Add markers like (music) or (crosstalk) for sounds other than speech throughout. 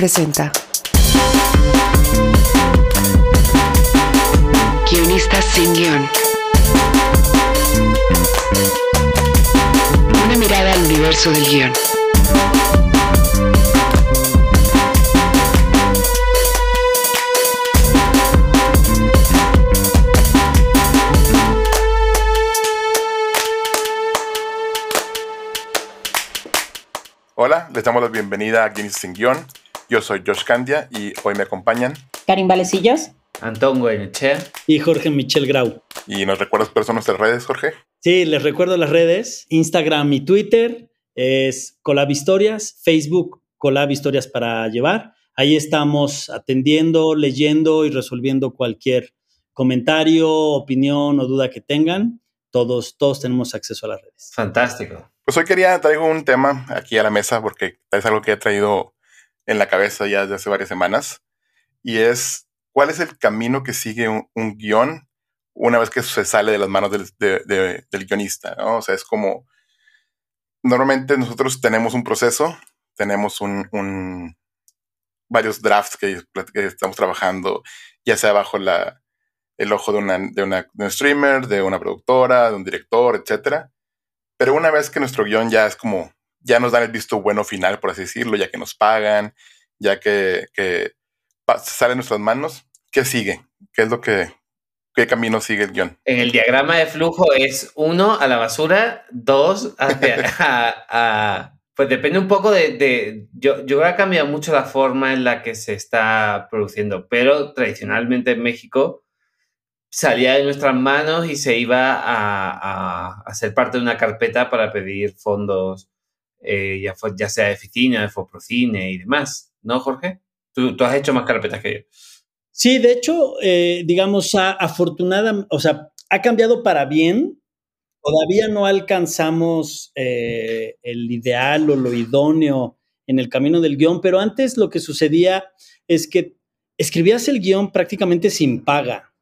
Presenta. Guionistas sin guion. Una mirada al universo del guion. Hola, les damos la bienvenida a Guinness sin guion. Yo soy Josh Candia y hoy me acompañan. Karim Valecillos. Antón Goyenechea. Y Jorge Michel Grau. ¿Y nos recuerdas cuáles son nuestras redes, Jorge? Sí, les recuerdo las redes, Instagram y Twitter es Colab Historias, Facebook Colab Historias para llevar. Ahí estamos atendiendo, leyendo y resolviendo cualquier comentario, opinión o duda que tengan. Todos, todos tenemos acceso a las redes. Fantástico. Pues hoy quería traigo un tema aquí a la mesa porque es algo que he traído en la cabeza ya desde hace varias semanas y es cuál es el camino que sigue un, un guion una vez que se sale de las manos del, de, de, del guionista, ¿no? O sea, es como normalmente nosotros tenemos un proceso, tenemos un, un varios drafts que, que, estamos trabajando, ya sea bajo la, el ojo de, una, de, una, de un streamer, de una productora, de un director, etcétera pero una vez que nuestro guion ya es como, ya nos dan el visto bueno final, por así decirlo, ya que nos pagan, ya que, que sale en nuestras manos, ¿qué sigue? ¿Qué es lo que, qué camino sigue el guion? En el diagrama de flujo es uno a la basura, dos hacia, (laughs) a, a, pues depende un poco de, de, yo, yo creo que ha cambiado mucho la forma en la que se está produciendo, pero tradicionalmente en México salía de nuestras manos y se iba a, a, a ser parte de una carpeta para pedir fondos, eh, ya, ya sea de oficina, de Foprocine y demás, ¿no, Jorge? Tú, tú, has hecho más carpetas que yo. Sí, de hecho, eh, digamos, afortunada, o sea, ha cambiado para bien. Todavía no alcanzamos eh, el ideal o lo idóneo en el camino del guion, pero antes lo que sucedía es que escribías el guion prácticamente sin paga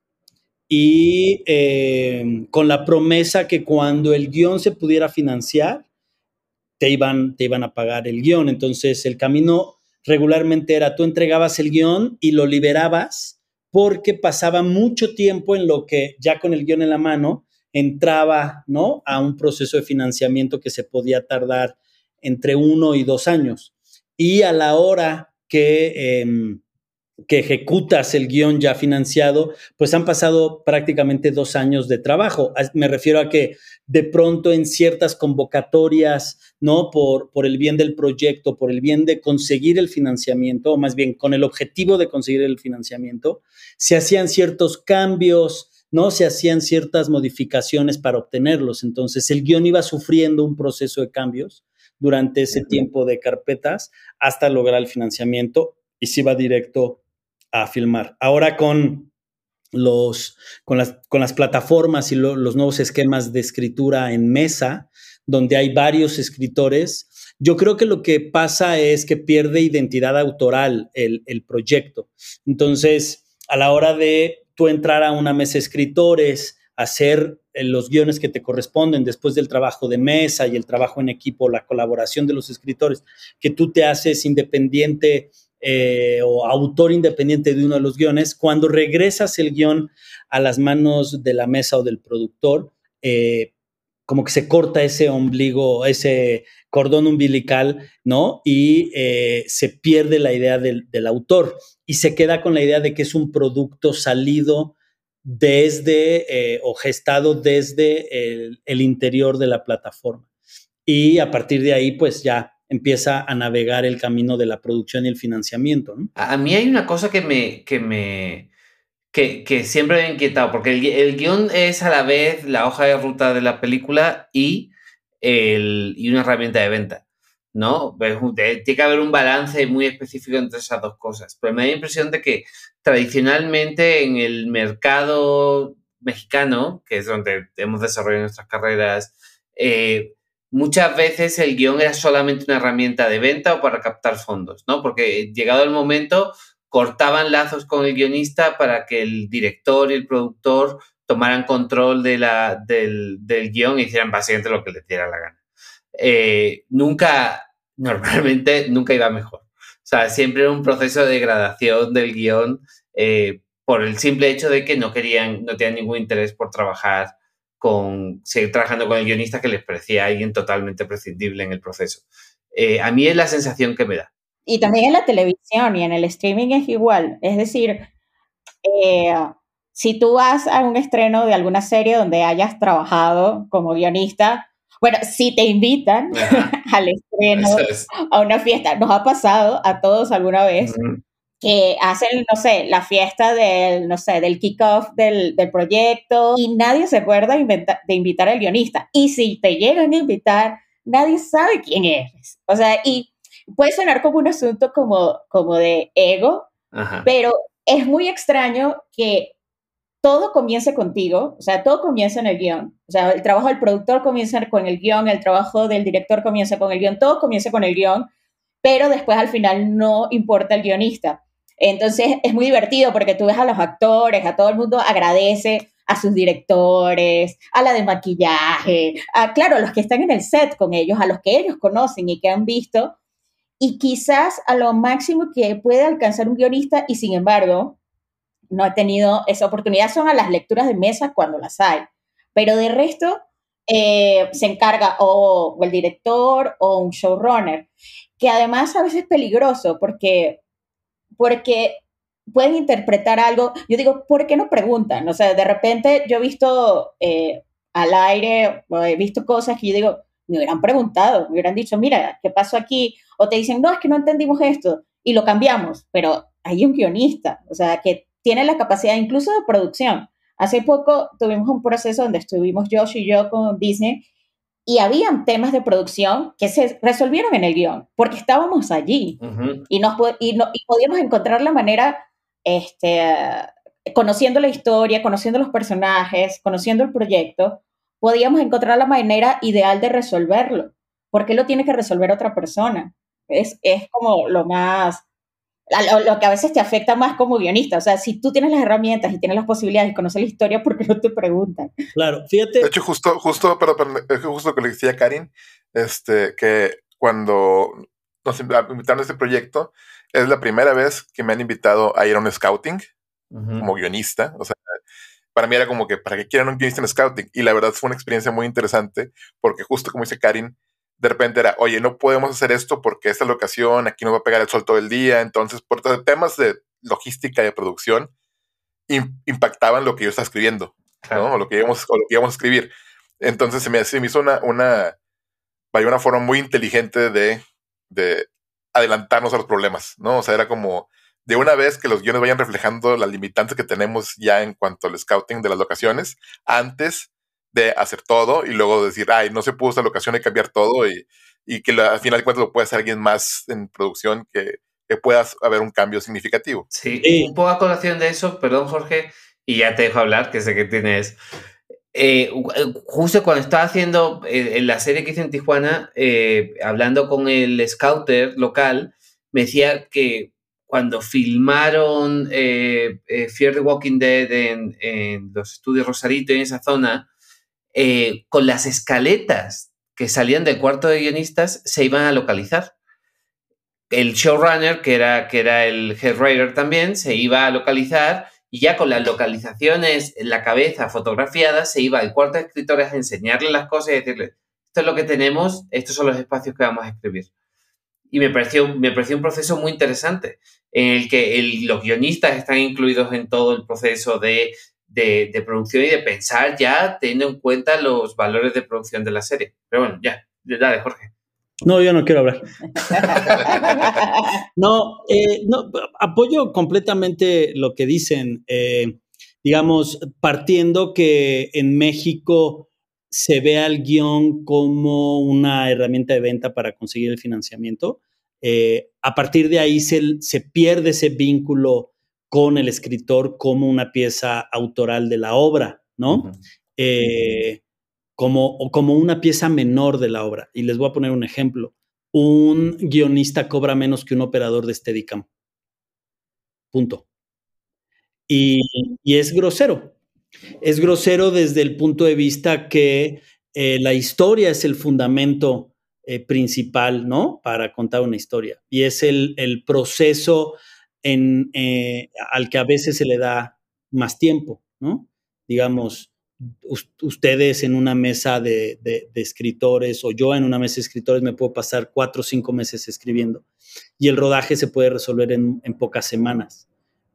y eh, con la promesa que cuando el guion se pudiera financiar, te iban, te iban a pagar el guion. Entonces el camino regularmente era tú entregabas el guion y lo liberabas porque pasaba mucho tiempo en lo que ya con el guion en la mano entraba ¿no? a un proceso de financiamiento que se podía tardar entre uno y dos años. Y a la hora que... Eh, que ejecutas el guion ya financiado, pues han pasado prácticamente dos años de trabajo. Me refiero a que de pronto en ciertas convocatorias, ¿no? Por, por el bien del proyecto, por el bien de conseguir el financiamiento, o más bien con el objetivo de conseguir el financiamiento, se hacían ciertos cambios, ¿no? Se hacían ciertas modificaciones para obtenerlos. Entonces el guion iba sufriendo un proceso de cambios durante ese tiempo de carpetas hasta lograr el financiamiento y se iba directo a filmar. Ahora con los, con las, con las plataformas y lo, los nuevos esquemas de escritura en mesa, donde hay varios escritores, yo creo que lo que pasa es que pierde identidad autoral el, el proyecto. Entonces, a la hora de tú entrar a una mesa de escritores, hacer eh, los guiones que te corresponden después del trabajo de mesa y el trabajo en equipo, la colaboración de los escritores, que tú te haces independiente eh, o autor independiente de uno de los guiones, cuando regresas el guion a las manos de la mesa o del productor, eh, como que se corta ese ombligo, ese cordón umbilical, ¿no? Y eh, se pierde la idea del, autor y se queda con la idea de que es un producto salido desde o gestado desde el, el interior de la plataforma. Y a partir de ahí, pues ya empieza a navegar el camino de la producción y el financiamiento. ¿no? A mí hay una cosa que me, que me que, que siempre me ha inquietado, porque el, el, guion es a la vez la hoja de ruta de la película y, el, y una herramienta de venta. ¿no? Tiene que haber un balance muy específico entre esas dos cosas. Pero me da la impresión de que tradicionalmente en el mercado mexicano, que es donde hemos desarrollado nuestras carreras, eh, muchas veces el guion era solamente una herramienta de venta o para captar fondos, ¿no? Porque llegado el momento cortaban lazos con el guionista para que el director y el productor tomaran control de la, del, del guion y hicieran básicamente lo que les diera la gana. Eh, nunca, (laughs) normalmente, nunca iba mejor. O sea, siempre era un proceso de degradación del guion eh, por el simple hecho de que no querían, no tenían ningún interés por trabajar con, seguir trabajando con el guionista que les parecía alguien totalmente prescindible en el proceso. Eh, a mí es la sensación que me da. Y también en la televisión y en el streaming es igual. Es decir, eh, si tú vas a un estreno de alguna serie donde hayas trabajado como guionista, bueno, si te invitan (laughs) al estreno, a una fiesta, nos ha pasado a todos alguna vez que hacen, no sé, la fiesta del, no sé, del kickoff del, del proyecto y nadie se acuerda de invitar al guionista. Y si te llegan a invitar, nadie sabe quién eres. O sea, y puede sonar como un asunto como, como de ego, pero es muy extraño que todo comience contigo, o sea, todo comienza en el guion. O sea, el trabajo del productor comienza con el guion, el trabajo del director comienza con el guion, todo comienza con el guion, pero después al final no importa el guionista. Entonces es muy divertido porque tú ves a los actores, a todo el mundo agradece a sus directores, a la de maquillaje, a, claro, a los que están en el set con ellos, a los que ellos conocen y que han visto, y quizás a lo máximo que puede alcanzar un guionista y sin embargo no ha tenido esa oportunidad son a las lecturas de mesa cuando las hay, pero de resto eh, se encarga o, el director o un showrunner, que además a veces es peligroso porque, porque pueden interpretar algo. Yo digo, ¿por qué no preguntan? O sea, de repente yo he visto eh, al aire, he visto cosas que yo digo, me hubieran preguntado, me hubieran dicho, mira, ¿qué pasó aquí? O te dicen, no, es que no entendimos esto y lo cambiamos, pero hay un guionista, o sea, que tiene la capacidad incluso de producción. Hace poco tuvimos un proceso donde estuvimos Josh y yo con Disney y habían temas de producción que se resolvieron en el guion, porque estábamos allí y, nos, y, y podíamos encontrar la manera este, conociendo la historia, conociendo los personajes, conociendo el proyecto, podíamos encontrar la manera ideal de resolverlo. ¿Por qué lo tiene que resolver otra persona? Es, es como lo más, lo, que a veces te afecta más como guionista. O sea, si tú tienes las herramientas y tienes las posibilidades de conocer la historia, ¿por qué no te preguntan? Claro, fíjate. De hecho, justo, justo, pero, justo que le decía Karin, este, que cuando nos invitaron a este proyecto, es la primera vez que me han invitado a ir a un scouting como guionista. O sea, para mí era como que, ¿para qué quieren un guionista en scouting? Y la verdad fue una experiencia muy interesante porque justo como dice Karin, de repente era, oye, no podemos hacer esto porque esta locación, aquí nos va a pegar el sol todo el día. Entonces, por temas de logística y de producción, impactaban lo que yo estaba escribiendo, ¿no? O lo que íbamos, o lo que íbamos a escribir. Entonces se me, se me hizo una, una, una forma muy inteligente de, de adelantarnos a los problemas, ¿no? O sea, era como de una vez que los guiones vayan reflejando las limitantes que tenemos ya en cuanto al scouting de las locaciones, antes de hacer todo y luego decir, ay, no se pudo esa locación, que cambiar todo y, y que al final de cuentas lo puede hacer alguien más en producción que, que pueda haber un cambio significativo. Sí, un poco a colación de eso, perdón Jorge, y ya te dejo hablar, que sé que tienes eh, eh, justo cuando estaba haciendo eh, en la serie que hice en Tijuana, hablando con el scouter local, me decía que cuando filmaron Fear the Walking Dead en, los estudios Rosarito, en esa zona, con las escaletas que salían del cuarto de guionistas se iban a localizar. El showrunner, que era, que era el head writer también, se iba a localizar y ya con las localizaciones en la cabeza fotografiadas se iba al cuarto de escritores a enseñarle las cosas y decirle, esto es lo que tenemos, estos son los espacios que vamos a escribir. Y me pareció, me pareció un proceso muy interesante, en el que los guionistas están incluidos en todo el proceso de, de, producción y de pensar ya teniendo en cuenta los valores de producción de la serie. Pero bueno, ya, dale, Jorge. No, yo no quiero hablar. (laughs) no, eh, no, apoyo completamente lo que dicen. Eh, digamos, partiendo que en México se ve al guion como una herramienta de venta para conseguir el financiamiento. Eh, a partir de ahí se, se, pierde ese vínculo con el escritor como una pieza autoral de la obra, ¿no? como, como una pieza menor de la obra. Y les voy a poner un ejemplo. Un guionista cobra menos que un operador de Steadicam. Punto. Y, es grosero. Es grosero desde el punto de vista que eh, la historia es el fundamento eh, principal, ¿no? Para contar una historia. Y es el, el proceso en, eh, al que a veces se le da más tiempo, ¿no? Digamos, ustedes en una mesa de, escritores o yo en una mesa de escritores me puedo pasar cuatro o cinco meses escribiendo y el rodaje se puede resolver en, pocas semanas,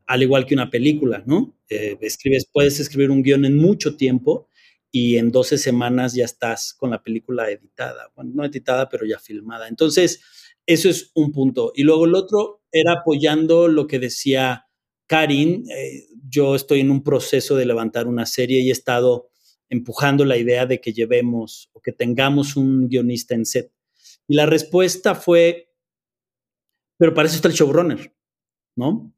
al igual que una película, ¿no? Eh, puedes escribir un guion en mucho tiempo y en 12 semanas ya estás con la película editada, no editada, pero ya filmada. Entonces, eso es un punto. Y luego el otro era apoyando lo que decía Karin. Eh, yo estoy en un proceso de levantar una serie y he estado empujando la idea de que llevemos o que tengamos un guionista en set. Y la respuesta fue, pero para eso está el showrunner, ¿no?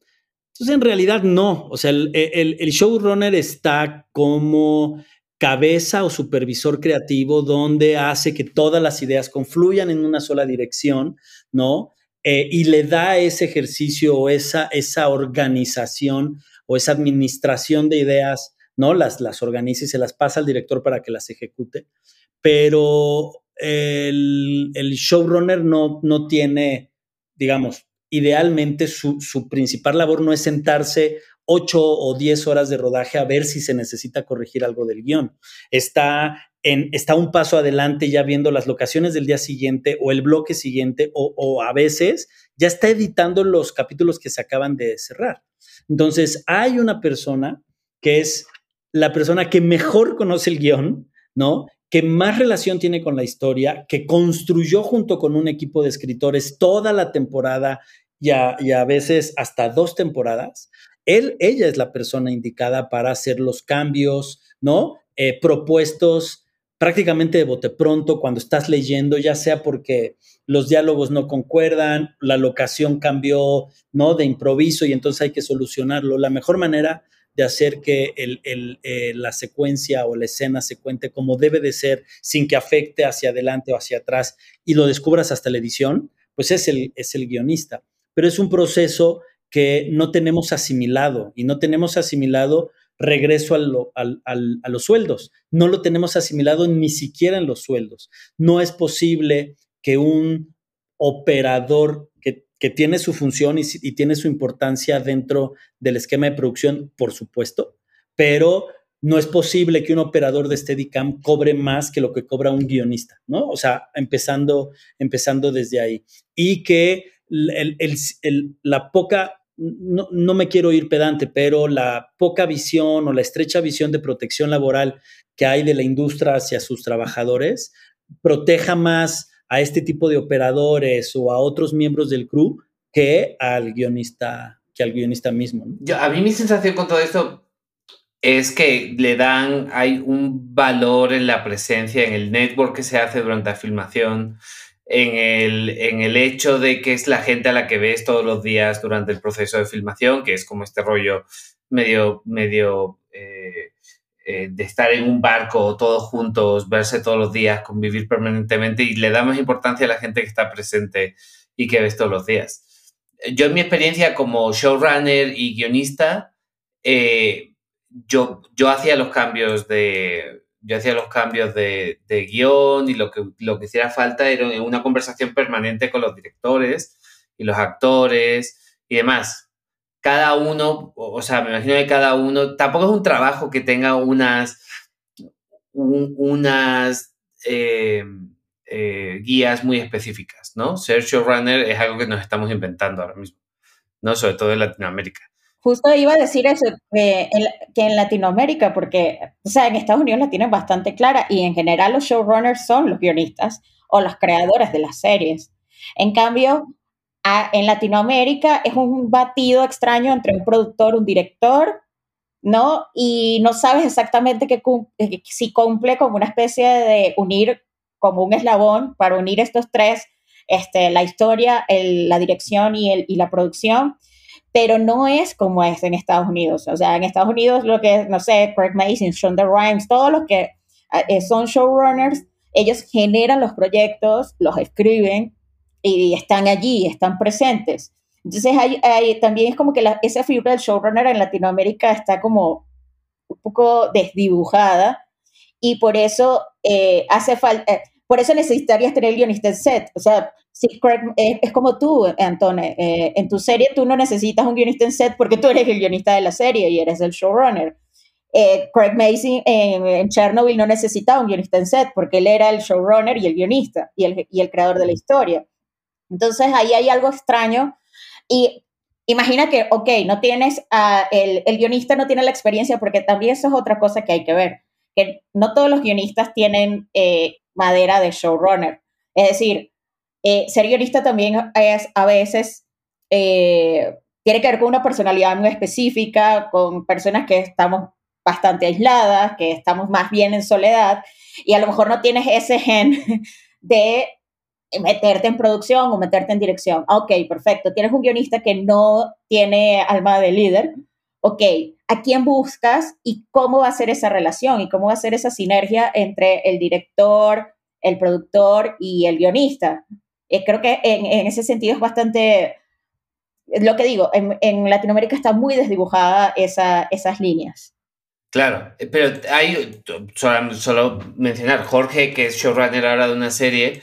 Entonces, en realidad no. O sea, el, el showrunner está como cabeza o supervisor creativo donde hace que todas las ideas confluyan en una sola dirección, ¿no? Eh, y le da ese ejercicio o esa, esa organización o esa administración de ideas, ¿no? Las, las organiza y se las pasa al director para que las ejecute. Pero el, el showrunner no, no tiene, digamos, idealmente su, su principal labor no es sentarse ocho o diez horas de rodaje a ver si se necesita corregir algo del guion. Está, en, está un paso adelante ya viendo las locaciones del día siguiente o el bloque siguiente o, a veces ya está editando los capítulos que se acaban de cerrar. Entonces, hay una persona que es la persona que mejor conoce el guion, ¿no? que más relación tiene con la historia, que construyó junto con un equipo de escritores toda la temporada y y a veces hasta dos temporadas, él, ella es la persona indicada para hacer los cambios, ¿no? Eh, propuestos prácticamente de bote pronto cuando estás leyendo, ya sea porque los diálogos no concuerdan, la locación cambió, ¿no? De improviso y entonces hay que solucionarlo. La mejor manera de hacer que eh, la secuencia o la escena se cuente como debe de ser sin que afecte hacia adelante o hacia atrás y lo descubras hasta la edición, pues es el, es el guionista. Pero es un proceso que no tenemos asimilado y no tenemos asimilado regreso a los sueldos. No lo tenemos asimilado ni siquiera en los sueldos. No es posible que un operador que, tiene su función y, y, tiene su importancia dentro del esquema de producción, por supuesto, pero no es posible que un operador de Steadicam cobre más que lo que cobra un guionista, ¿no? O sea, empezando, empezando desde ahí. Y que la poca, no, no, me quiero ir pedante, pero la poca visión o la estrecha visión de protección laboral que hay de la industria hacia sus trabajadores proteja más a este tipo de operadores o a otros miembros del crew que al guionista, que al guionista mismo. a mí mi sensación con todo esto es que le dan, hay un valor en la presencia, en el network que se hace durante la filmación, en el, en el hecho de que es la gente a la que ves todos los días durante el proceso de filmación, que es como este rollo medio, medio eh, eh, de estar en un barco todos juntos, verse todos los días, convivir permanentemente y le damos importancia a la gente que está presente y que ves todos los días. Yo en mi experiencia como showrunner y guionista, eh, yo, yo hacía los cambios de, yo hacía los cambios de, de, guion y lo que, lo que hiciera falta era una conversación permanente con los directores y los actores y demás. Cada uno, o sea, me imagino que cada uno, tampoco es un trabajo que tenga unas, unas eh, eh, guías muy específicas, ¿no? Ser showrunner es algo que nos estamos inventando ahora mismo, ¿no? Sobre todo en Latinoamérica. Justo iba a decir eso, que en, Latinoamérica, porque, o sea, en Estados Unidos la tienen bastante clara y en general los showrunners son los guionistas o los creadores de las series. En cambio, en Latinoamérica es un batido extraño entre un productor, un director, ¿no? Y no sabes exactamente qué, eh, si cumple como una especie de unir como un eslabón para unir estos tres, este, la historia, la dirección y, el, y la producción pero no es como es en Estados Unidos. O sea, en Estados Unidos lo que, no sé, Craig Mason, Shonda Rhimes, todos los que eh, son showrunners, ellos generan los proyectos, los escriben y están allí, están presentes. Entonces, hay, también es como que la, esa figura del showrunner en Latinoamérica está como un poco desdibujada y por eso eh, hace falta, eh, por eso necesitarías tener guionista en set. O sea, si Craig, eh, es como tú, Antonio, eh, en tu serie tú no necesitas un guionista en set porque tú eres el guionista de la serie y eres el showrunner. Eh, Craig Mason en, Chernobyl no necesitaba un guionista en set porque él era el showrunner y el guionista y el, y el creador de la historia. Entonces ahí hay algo extraño y imagina que, ok, no tienes, el, el guionista no tiene la experiencia porque también eso es otra cosa que hay que ver, que no todos los guionistas tienen eh, madera de showrunner. Es decir, eh, ser guionista también es a veces, eh, tiene que ver con una personalidad muy específica, con personas que estamos bastante aisladas, que estamos más bien en soledad, y a lo mejor no tienes ese gen (laughs) de meterte en producción o meterte en dirección. Ok, perfecto. Tienes un guionista que no tiene alma de líder. Ok, ¿a quién buscas y cómo va a ser esa relación y cómo va a ser esa sinergia entre el director, el productor y el guionista? Eh, creo que en, ese sentido es bastante, lo que digo, en, Latinoamérica está muy desdibujada esa, esas líneas. Claro, eh, pero hay, solo, solo mencionar, Jorge, que es showrunner ahora de una serie,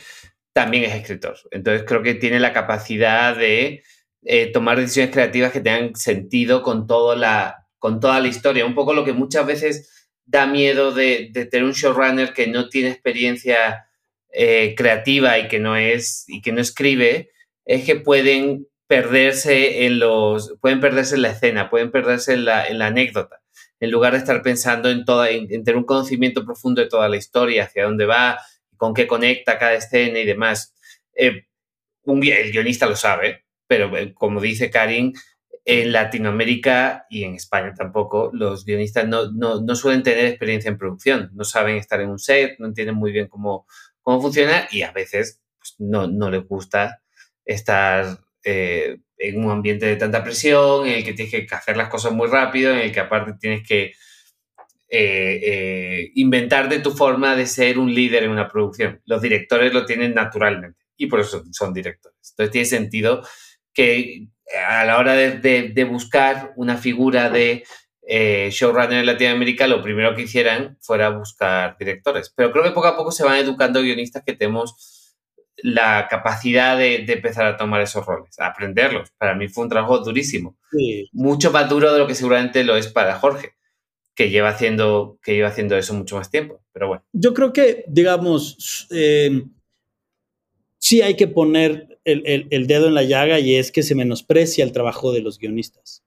también es escritor. Entonces creo que tiene la capacidad de eh, tomar decisiones creativas que tengan sentido con, todo la, con toda la historia. Un poco lo que muchas veces da miedo de, tener un showrunner que no tiene experiencia eh, creativa y que no es y que no escribe, es que pueden perderse en los pueden perderse en la escena, pueden perderse en la, en la anécdota, en lugar de estar pensando en toda en tener un conocimiento profundo de toda la historia, hacia dónde va, con qué conecta cada escena y demás. Eh, un, el guionista lo sabe, pero eh, como dice Karin, en Latinoamérica y en España tampoco, los guionistas no, no, suelen tener experiencia en producción, no saben estar en un set, no entienden muy bien cómo, cómo funciona y a veces pues, no, no les gusta estar eh, en un ambiente de tanta presión, en el que tienes que hacer las cosas muy rápido, en el que aparte tienes que eh, eh, inventar de tu forma de ser un líder en una producción. Los directores lo tienen naturalmente y por eso son directores. Entonces tiene sentido que a la hora de, buscar una figura de eh, showrunner en Latinoamérica, lo primero que hicieran fuera buscar directores. Pero creo que poco a poco se van educando guionistas que tenemos la capacidad de, empezar a tomar esos roles, a aprenderlos. Para mí fue un trabajo durísimo. Mucho más duro de lo que seguramente lo es para Jorge que lleva haciendo, que lleva haciendo eso mucho más tiempo. Pero bueno. Yo creo que, digamos, eh, sí hay que poner el, dedo en la llaga y es que se menosprecia el trabajo de los guionistas.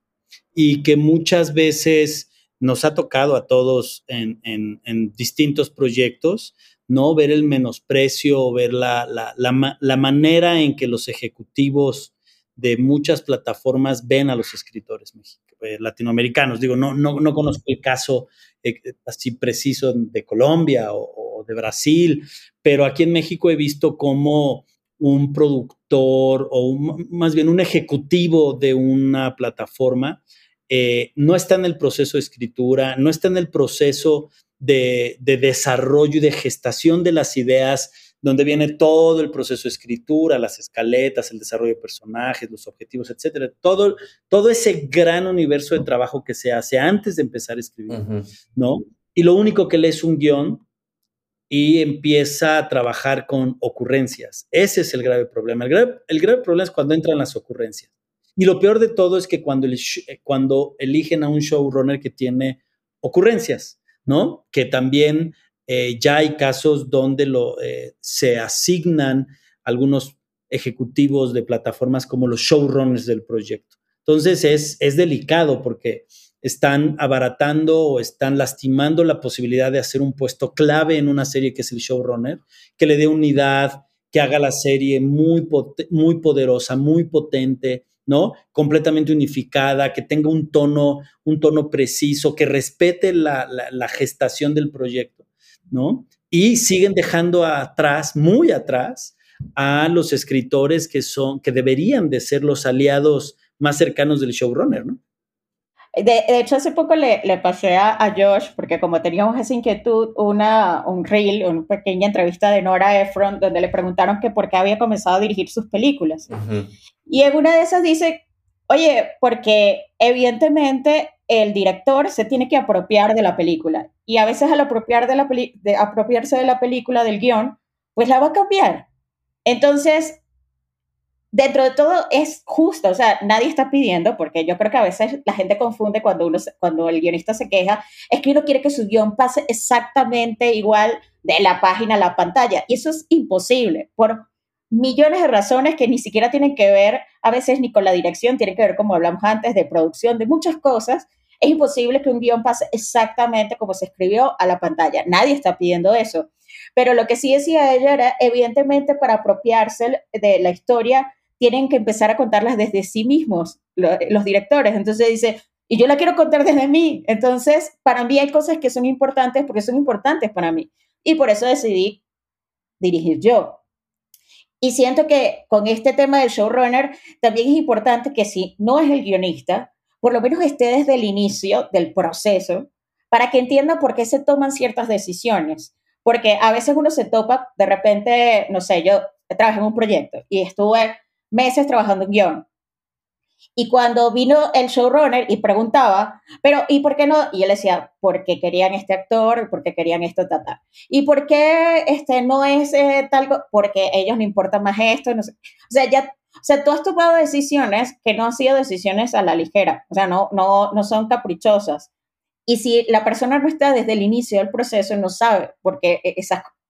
Y que muchas veces nos ha tocado a todos en, distintos proyectos, ¿no? Ver el menosprecio, ver la, la manera en que los ejecutivos de muchas plataformas ven a los escritores eh, latinoamericanos. Digo, no, no, no conozco el caso eh, así preciso de Colombia o, de Brasil, pero aquí en México he visto como un productor o más bien un ejecutivo de una plataforma eh, no está en el proceso de escritura, no está en el proceso de, de desarrollo y de gestación de las ideas donde viene todo el proceso de escritura, las escaletas, el desarrollo de personajes, los objetivos, etcétera, todo, todo ese gran universo de trabajo que se hace antes de empezar a escribir, ¿no? Y lo único que lee es un guion y empieza a trabajar con ocurrencias. Ese es el grave problema. El grave, problema es cuando entran las ocurrencias. Y lo peor de todo es que cuando, cuando eligen a un showrunner que tiene ocurrencias, ¿no? Que también eh, ya hay casos donde lo, eh, se asignan algunos ejecutivos de plataformas como los showrunners del proyecto. Entonces es, es delicado porque están abaratando o están lastimando la posibilidad de hacer un puesto clave en una serie que es el showrunner, que le dé unidad, que haga la serie muy, muy poderosa, muy potente, ¿no? Completamente unificada, que tenga un tono, un tono preciso, que respete la, la gestación del proyecto. ¿no? Y siguen dejando atrás, muy atrás, a los escritores que son, que deberían de ser los aliados más cercanos del showrunner, ¿no? De, hecho, hace poco le, le pasé a, Josh, porque como teníamos esa inquietud, una, un reel, una pequeña entrevista de Nora Ephron, donde le preguntaron que por qué había comenzado a dirigir sus películas. Y en una de esas dice, oye, porque evidentemente el director se tiene que apropiar de la película. Y a veces al apropiar de la de apropiarse de la película, del guion, pues la va a cambiar. Entonces, dentro de todo es justo, o sea, nadie está pidiendo, porque yo creo que a veces la gente confunde cuando, uno, cuando el guionista se queja, es que uno quiere que su guion pase exactamente igual de la página a la pantalla, y eso es imposible, por millones de razones que ni siquiera tienen que ver a veces ni con la dirección, tienen que ver, como hablamos antes, de producción, de muchas cosas. Es imposible que un guion pase exactamente como se escribió a la pantalla. Nadie está pidiendo eso. Pero lo que sí decía ella era, evidentemente, para apropiarse de la historia, tienen que empezar a contarlas desde sí mismos, los directores. Entonces dice, y yo la quiero contar desde mí. Entonces, para mí hay cosas que son importantes porque son importantes para mí. Y por eso decidí dirigir yo. Y siento que con este tema del showrunner también es importante que si no es el guionista, por lo menos esté desde el inicio del proceso para que entienda por qué se toman ciertas decisiones. Porque a veces uno se topa, de repente, no sé, yo trabajé en un proyecto y estuve meses trabajando en guion. Y cuando vino el showrunner y preguntaba, pero ¿y por qué no? Y él decía, porque querían este actor, porque querían esto, tal, ¿Y por qué este no es eh, tal? Porque ellos no importa más esto. No sé. O sea, ya, o sea, tú has tomado decisiones que no han sido decisiones a la ligera, o sea, no, no, no son caprichosas. Y si la persona no está desde el inicio del proceso, no sabe, porque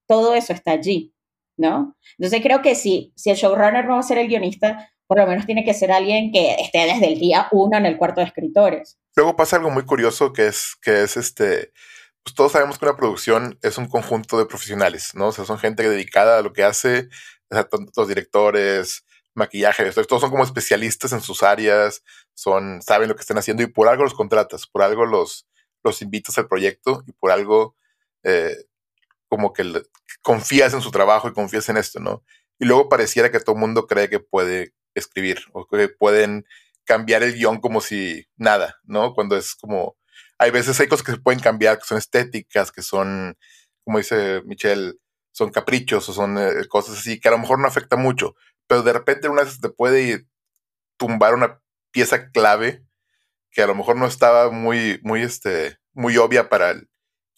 todo eso está allí, ¿no? Entonces creo que si, si el showrunner no va a ser el guionista, por lo menos tiene que ser alguien que esté desde el día uno en el cuarto de escritores. Luego pasa algo muy curioso que es, que es este, pues todos sabemos que una producción es un conjunto de profesionales, ¿no? O sea, son gente dedicada a lo que hace, o sea, los directores, maquillaje, todos son como especialistas en sus áreas, son, saben lo que están haciendo y por algo los contratas, por algo los, los invitas al proyecto y por algo eh, como que confías en su trabajo y confías en esto, ¿no? Y luego pareciera que todo el mundo cree que puede escribir o que pueden cambiar el guion como si nada, ¿no? Cuando es como, hay veces hay cosas que se pueden cambiar, que son estéticas, que son, como dice Michelle, son caprichos o son eh, cosas así, que a lo mejor no afecta mucho, pero de repente una vez te puede tumbar una pieza clave que a lo mejor no estaba muy, muy, este, muy obvia para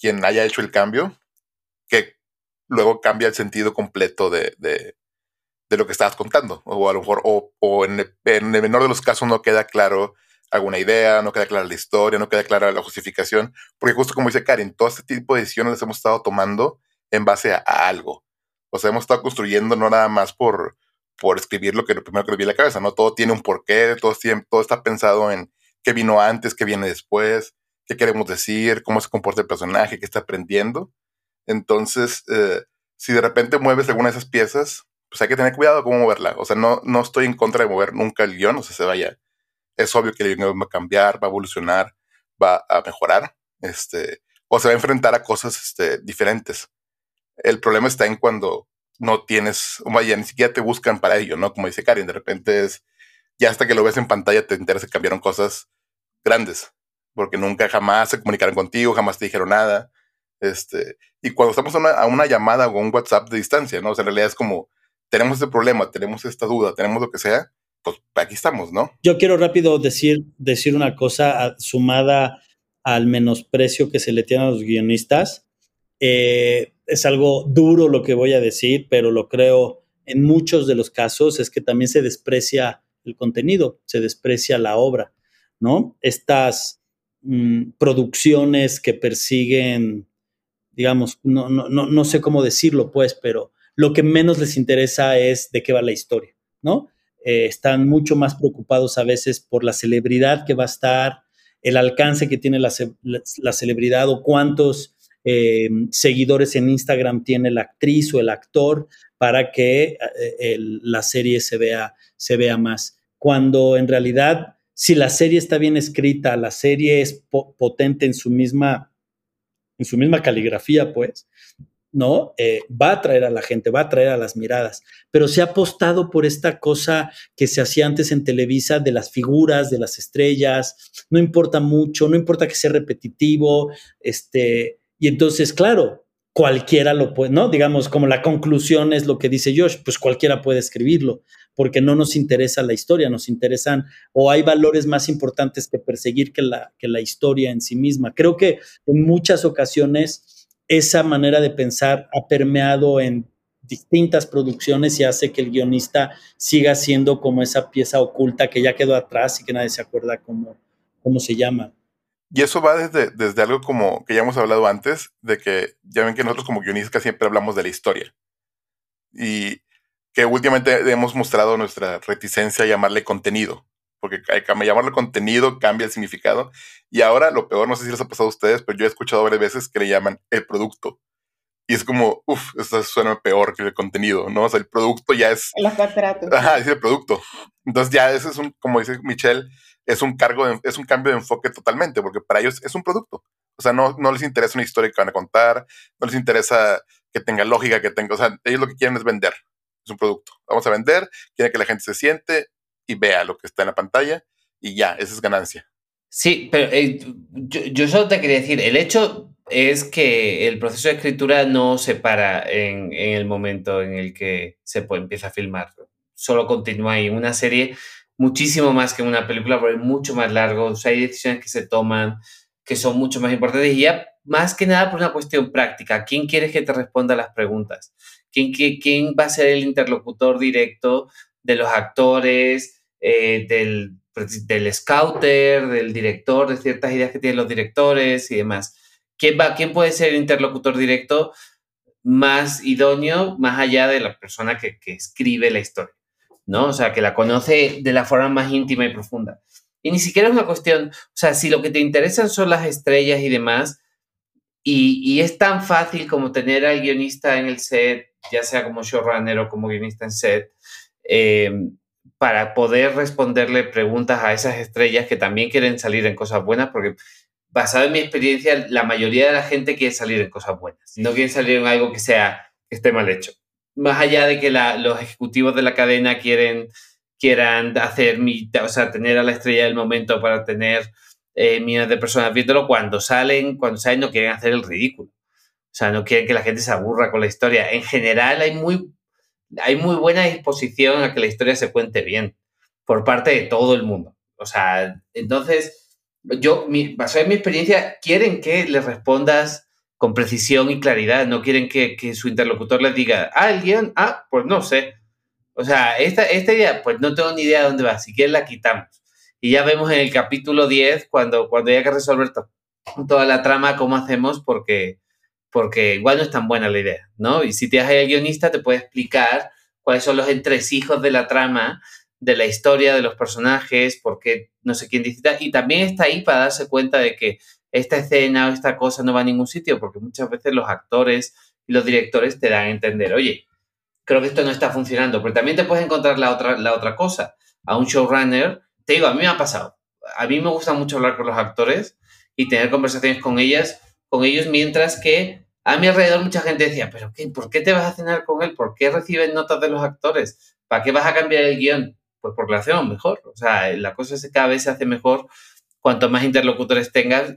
quien haya hecho el cambio, que luego cambia el sentido completo de, de lo que estabas contando. O a lo mejor, o, en, el, menor de los casos no queda claro alguna idea, no queda clara la historia, no queda clara la justificación, porque justo como dice Karin, todo este tipo de decisiones hemos estado tomando en base a, algo. O sea, hemos estado construyendo no nada más por, por escribir lo que primero que nos viene a la cabeza, ¿no? Todo tiene un porqué, todo, todo está pensado en qué vino antes, qué viene después, qué queremos decir, cómo se comporta el personaje, qué está aprendiendo. Entonces, eh, si de repente mueves alguna de esas piezas, pues hay que tener cuidado cómo moverla. O sea, no, no estoy en contra de mover nunca el guion, o sea, se vaya. Es obvio que el guion va a cambiar, va a evolucionar, va a mejorar, este, o se va a enfrentar a cosas este, diferentes. El problema está en cuando no tienes, vaya, ni siquiera te buscan para ello, ¿no? Como dice Karin, de repente es, ya hasta que lo ves en pantalla te enteras que cambiaron cosas grandes, porque nunca jamás se comunicaron contigo, jamás te dijeron nada. Este, y cuando estamos a una, a una llamada o un WhatsApp de distancia, ¿no? O sea, en realidad es como, tenemos este problema, tenemos esta duda, tenemos lo que sea, pues aquí estamos, ¿no? Yo quiero rápido decir, decir una cosa sumada al menosprecio que se le tiene a los guionistas. Eh, es algo duro lo que voy a decir, pero lo creo en muchos de los casos es que también se desprecia el contenido, se desprecia la obra, ¿no? Estas mm, producciones que persiguen, digamos, no, no, no, no sé cómo decirlo, pues, pero lo que menos les interesa es de qué va la historia, ¿no? Eh, están mucho más preocupados a veces por la celebridad que va a estar, el alcance que tiene la, celebridad o cuántos eh, seguidores en Instagram tiene la actriz o el actor para que eh, la serie se vea, se vea más. Cuando en realidad, si la serie está bien escrita, la serie es potente en su misma, en su misma caligrafía, pues, ¿no? Eh, va a atraer a la gente, va a atraer a las miradas, pero se ha apostado por esta cosa que se hacía antes en Televisa de las figuras, de las estrellas, no importa mucho, no importa que sea repetitivo, este, y entonces, claro, cualquiera lo puede, ¿no? Digamos, como la conclusión es lo que dice Josh, pues cualquiera puede escribirlo, porque no nos interesa la historia, nos interesan, o hay valores más importantes que perseguir que la, que la historia en sí misma. Creo que en muchas ocasiones esa manera de pensar ha permeado en distintas producciones y hace que el guionista siga siendo como esa pieza oculta que ya quedó atrás y que nadie se acuerda cómo, cómo se llama. Y eso va desde, desde algo como que ya hemos hablado antes, de que ya ven que nosotros como guionistas siempre hablamos de la historia. Y que últimamente hemos mostrado nuestra reticencia a llamarle contenido, porque llamarle contenido cambia el significado. Y ahora lo peor, no sé si les ha pasado a ustedes, pero yo he escuchado varias veces que le llaman el producto. Y es como, uff, esto suena peor que el contenido, ¿no? O sea, el producto ya es... Los contratos. Ajá, es el producto. Entonces ya ese es un, como dice Michelle, es un, cargo es un cambio de enfoque totalmente, porque para ellos es un producto. O sea, no, no les interesa una historia que van a contar, no les interesa que tenga lógica, que tenga, o sea, ellos lo que quieren es vender. Es un producto. Vamos a vender, quieren que la gente se siente y vea lo que está en la pantalla y ya, esa es ganancia. Sí, pero eh, yo, yo, solo te quería decir, el hecho es que el proceso de escritura no se para en, en el momento en el que se empieza a filmar. Solo continúa ahí. Una serie muchísimo más que una película, porque es mucho más largo. O sea, hay decisiones que se toman que son mucho más importantes y ya más que nada por una cuestión práctica. ¿Quién quieres que te responda las preguntas? ¿Quién, va a ser el interlocutor directo de los actores, eh, del, del scouter, del director, de ciertas ideas que tienen los directores y demás? ¿Quién, va, ¿Quién puede ser el interlocutor directo más idóneo, más allá de la persona que, que escribe la historia? ¿no? O sea, que la conoce de la forma más íntima y profunda. Y ni siquiera es una cuestión, o sea, si lo que te interesan son las estrellas y demás, y, y, es tan fácil como tener al guionista en el set, ya sea como showrunner o como guionista en set, eh, para poder responderle preguntas a esas estrellas que también quieren salir en cosas buenas, porque basado en mi experiencia, la mayoría de la gente quiere salir en cosas buenas. No quiere salir en algo que sea esté mal hecho. Más allá de que los ejecutivos de la cadena quieren, quieran hacer, o sea, tener a la estrella del momento para tener eh, millones de personas viéndolo, cuando salen, cuando salen no quieren hacer el ridículo. Sea, no quieren que la gente se aburra con la historia. En general hay muy, hay muy buena disposición a que la historia se cuente bien por parte de todo el mundo. O sea, entonces yo, mi, basado en mi experiencia, quieren que les respondas con precisión y claridad, no quieren que, que su interlocutor les diga, ah, el guion, ah, pues no sé. O sea, esta, esta idea, pues no tengo ni idea de dónde va, si quieres la quitamos. Y ya vemos en el capítulo 10, cuando, cuando haya que resolver toda la trama, cómo hacemos, porque, porque igual no es tan buena la idea, ¿no? Y si te haces el guionista, te puede explicar cuáles son los entresijos de la trama de la historia de los personajes, porque no sé quién dice, y también está ahí para darse cuenta de que esta escena o esta cosa no va a ningún sitio, porque muchas veces los actores y los directores te dan a entender, oye, creo que esto no está funcionando, pero también te puedes encontrar la otra, la otra cosa. A un showrunner, te digo, a mí me ha pasado. A mí me gusta mucho hablar con los actores y tener conversaciones con ellas, con ellos, mientras que a mi alrededor mucha gente decía, pero qué, ¿por qué te vas a cenar con él? ¿Por qué reciben notas de los actores? ¿Para qué vas a cambiar el guion? pues porque lo hacemos mejor. O sea, la cosa es que cada vez se hace mejor cuanto más interlocutores tengas,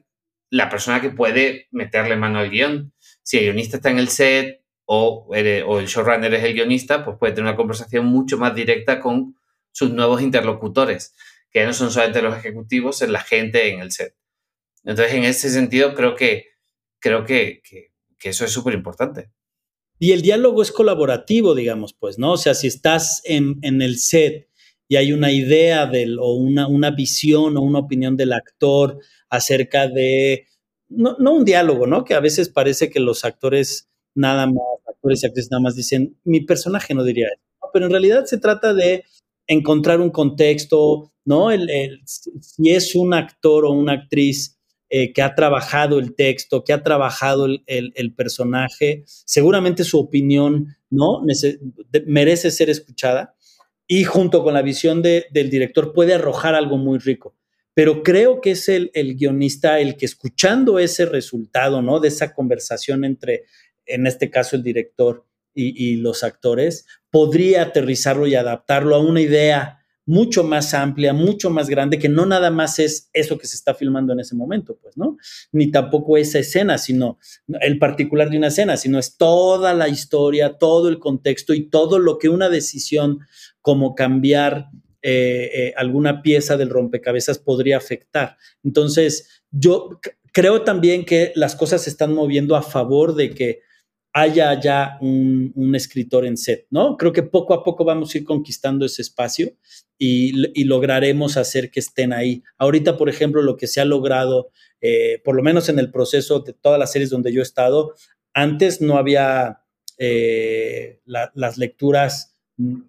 la persona que puede meterle mano al guion. Si el guionista está en el set o, o el showrunner es el guionista, pues puede tener una conversación mucho más directa con sus nuevos interlocutores, que no son solamente los ejecutivos, es la gente en el set. Entonces, en ese sentido, creo que, creo que, que, que eso es súper importante. Y el diálogo es colaborativo, digamos, pues, ¿no? O sea, si estás en, en el set y hay una idea del, o una, una visión o una opinión del actor acerca de, no, no, un diálogo, ¿no? Que a veces parece que los actores nada más, actores y actrices nada más dicen, mi personaje no diría eso, pero en realidad se trata de encontrar un contexto, ¿no? El, si es un actor o una actriz eh, que ha trabajado el texto, que ha trabajado el, el, personaje, seguramente su opinión, ¿no? Merece ser escuchada y junto con la visión de, del director puede arrojar algo muy rico. Pero creo que es el, el, guionista el que escuchando ese resultado, ¿no? De esa conversación entre, en este caso, el director y, y los actores, podría aterrizarlo y adaptarlo a una idea mucho más amplia, mucho más grande, que no nada más es eso que se está filmando en ese momento, pues, ¿no? Ni tampoco esa escena, sino el particular de una escena, sino es toda la historia, todo el contexto y todo lo que una decisión como cambiar eh, eh, alguna pieza del rompecabezas podría afectar. Entonces, yo creo también que las cosas se están moviendo a favor de que haya ya un, un, escritor en set, ¿no? Creo que poco a poco vamos a ir conquistando ese espacio y, lograremos hacer que estén ahí. Ahorita, por ejemplo, lo que se ha logrado, eh, por lo menos en el proceso de todas las series donde yo he estado, antes no había eh, la, las lecturas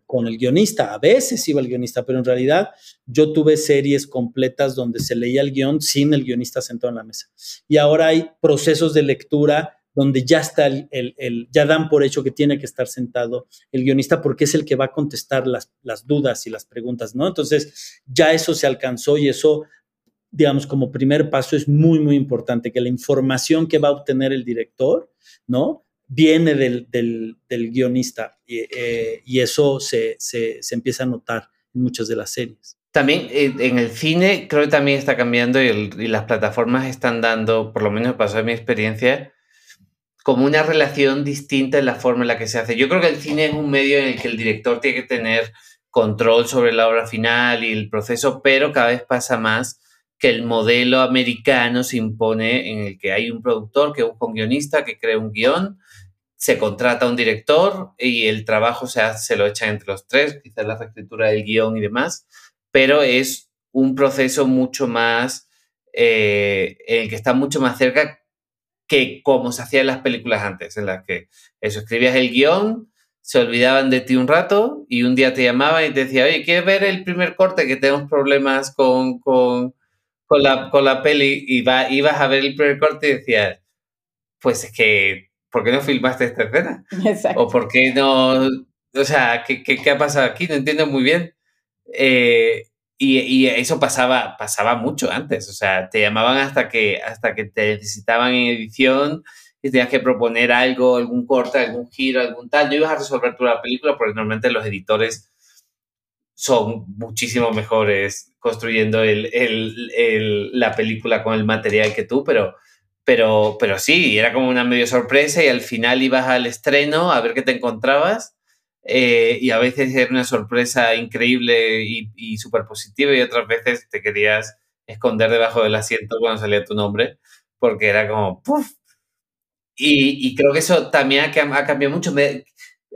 con el guionista. A veces iba el guionista, pero en realidad yo tuve series completas donde se leía el guion sin el guionista sentado en la mesa. Y ahora hay procesos de lectura donde ya está el, el, ya dan por hecho que tiene que estar sentado el guionista porque es el que va a contestar las, las dudas y las preguntas, ¿no? Entonces, ya eso se alcanzó y eso, digamos, como primer paso es muy, muy importante, que la información que va a obtener el director, ¿no? Viene del, del, guionista y, eh, y eso se, se, se empieza a notar en muchas de las series. También eh, en el cine creo que también está cambiando y, las plataformas están dando, por lo menos pasó en mi experiencia, como una relación distinta en la forma en la que se hace. Yo creo que el cine es un medio en el que el director tiene que tener control sobre la obra final y el proceso, pero cada vez pasa más que el modelo americano se impone en el que hay un productor que busca un guionista que crea un guion, se contrata a un director y el trabajo se, se lo echan entre los tres, quizás la reescritura del guion y demás, pero es un proceso mucho más, eh, en el que está mucho más cerca que como se hacía en las películas antes, en las que eso, escribías el guion, se olvidaban de ti un rato y un día te llamaban y te decía, oye, ¿quieres ver el primer corte? Que tenemos problemas con, con, con, la, con la peli y va, ibas a ver el primer corte y decías, pues es que, ¿por qué no filmaste esta escena? Exacto. O ¿por qué no? O sea, ¿qué, qué, qué ha pasado aquí? No entiendo muy bien. Eh, y, eso pasaba, pasaba mucho antes, o sea, te llamaban hasta que, hasta que te necesitaban en edición y tenías que proponer algo, algún corte, algún giro, algún tal. No ibas a resolver toda la película porque normalmente los editores son muchísimo mejores construyendo el, el, el, la película con el material que tú, pero, pero, pero sí, era como una medio sorpresa y al final ibas al estreno a ver qué te encontrabas eh, y a veces era una sorpresa increíble y, y súper positiva y otras veces te querías esconder debajo del asiento cuando salía tu nombre porque era como ¡puf! Y, y creo que eso también ha, ha cambiado mucho. Me,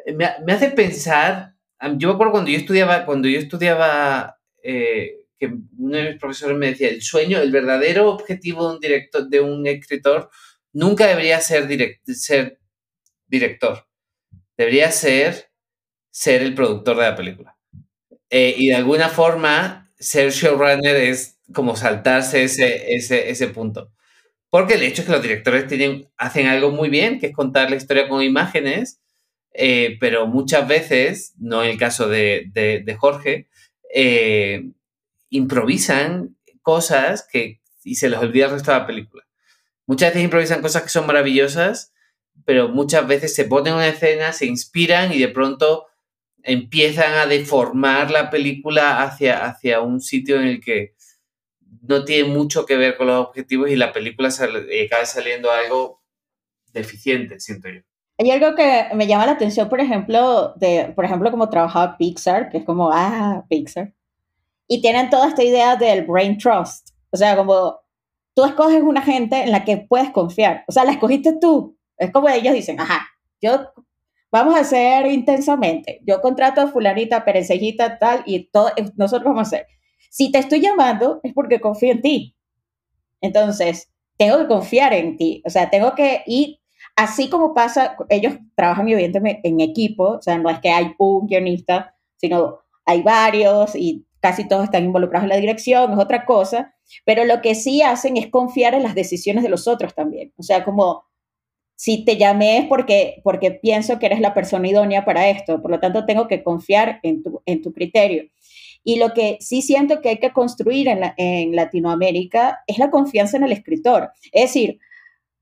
me, me, hace pensar, yo me acuerdo cuando yo estudiaba, cuando yo estudiaba, eh, que uno de mis profesores me decía, el sueño, el verdadero objetivo de un, director, de un escritor nunca debería ser, direct, ser director, debería ser ser el productor de la película. Eh, y de alguna forma, ser showrunner es como saltarse ese, ese, ese punto. Porque el hecho es que los directores tienen, hacen algo muy bien, que es contar la historia con imágenes, eh, pero muchas veces, no en el caso de, de, Jorge, eh, improvisan cosas que, y se les olvida el resto de la película. Muchas veces improvisan cosas que son maravillosas, pero muchas veces se ponen una escena, se inspiran y de pronto empiezan a deformar la película hacia, hacia un sitio en el que no tiene mucho que ver con los objetivos y la película sale, eh, cae saliendo algo deficiente, siento yo. Hay algo que me llama la atención, por ejemplo, de, por ejemplo, como trabajaba Pixar, que es como, ah, Pixar, y tienen toda esta idea del brain trust, o sea, como tú escoges una gente en la que puedes confiar, o sea, la escogiste tú, es como ellos dicen, ajá, yo vamos a hacer intensamente. Yo contrato a fulanita, perecejita, tal, y todo, nosotros vamos a hacer. Si te estoy llamando es porque confío en ti. Entonces, tengo que confiar en ti. O sea, tengo que ir, así como pasa, ellos trabajan evidentemente en equipo, o sea, no es que hay un guionista, sino hay varios y casi todos están involucrados en la dirección, es otra cosa, pero lo que sí hacen es confiar en las decisiones de los otros también. O sea, como si te llamé es porque, porque pienso que eres la persona idónea para esto, por lo tanto tengo que confiar en tu, en tu criterio. Y lo que sí siento que hay que construir en, en Latinoamérica es la confianza en el escritor. Es decir,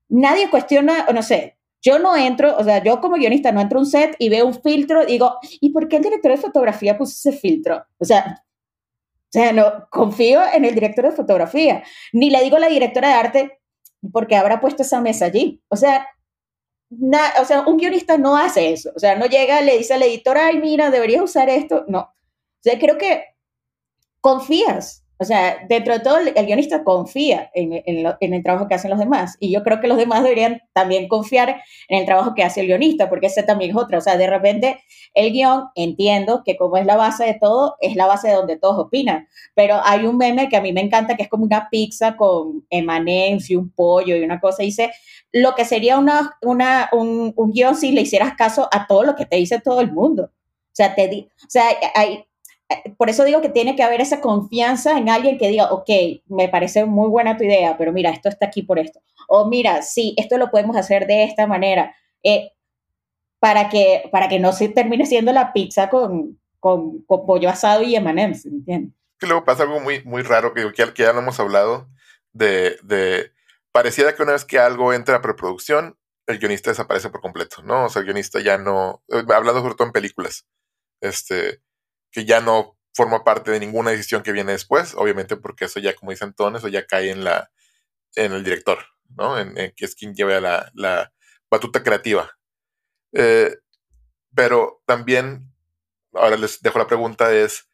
nadie cuestiona, o no sé, yo no entro, o sea, yo como guionista no entro a un set y veo un filtro digo, ¿y por qué el director de fotografía puso ese filtro? O sea, o sea, no, confío en el director de fotografía. Ni le digo a la directora de arte, ¿por qué habrá puesto esa mesa allí? O sea, na, o sea, un guionista no hace eso. O sea, no llega, le dice al editor, ay, mira, deberías usar esto. No. O sea, creo que confías O sea, dentro de todo, el, guionista confía en, el trabajo que hacen los demás. Y yo creo que los demás deberían también confiar en el trabajo que hace el guionista, porque ese también es otra. O sea, de repente, el guion, entiendo que como es la base de todo, es la base de donde todos opinan. Pero hay un meme que a mí me encanta, que es como una pizza con emanems un pollo y una cosa. dice, lo que sería una, una, un, un guion si le hicieras caso a todo lo que te dice todo el mundo. O sea, te di, o sea, hay, eh, por eso digo que tiene que haber esa confianza en alguien que diga, ok, me parece muy buena tu idea, pero mira, esto está aquí por esto. O mira, sí, esto lo podemos hacer de esta manera. Eh, para, que, para que no se termine siendo la pizza con, con, pollo asado y M&M's, ¿entiendes? Que luego pasa algo muy, muy raro que, que ya no hemos hablado de, de, pareciera que una vez que algo entra a preproducción, el guionista desaparece por completo, ¿no? O sea, el guionista ya no, eh, hablando sobre todo en películas, este, que ya no forma parte de ninguna decisión que viene después, obviamente porque eso ya, como dice Antón, eso ya cae en la en el director, ¿no? En, que es quien lleva la, la batuta creativa. Eh, pero también, ahora les dejo la pregunta, es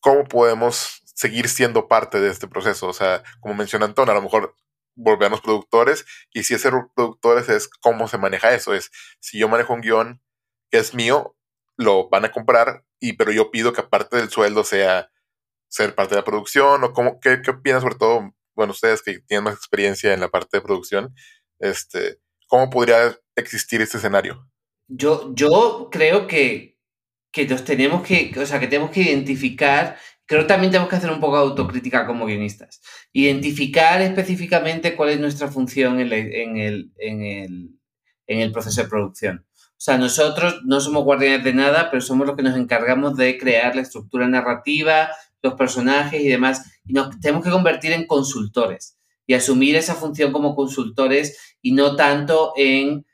cómo podemos seguir siendo parte de este proceso. O sea, como menciona Antón, a lo mejor volvernos productores y si es ser productores es cómo se maneja eso. Es si yo manejo un guion que es mío, lo van a comprar, y pero yo pido que aparte del sueldo sea ser parte de la producción, o cómo, qué, qué opinan sobre todo, bueno, ustedes que tienen más experiencia en la parte de producción, este, ¿cómo podría existir este escenario? Yo, yo creo que, que nos tenemos que, o sea, que tenemos que identificar, creo que también tenemos que hacer un poco de autocrítica como guionistas, identificar específicamente cuál es nuestra función en, en, el, en, el, en el proceso de producción. O sea, nosotros no somos guardianes de nada, pero somos los que nos encargamos de crear la estructura narrativa, los personajes y demás. Y nos tenemos que convertir en consultores y asumir esa función como consultores y no tanto en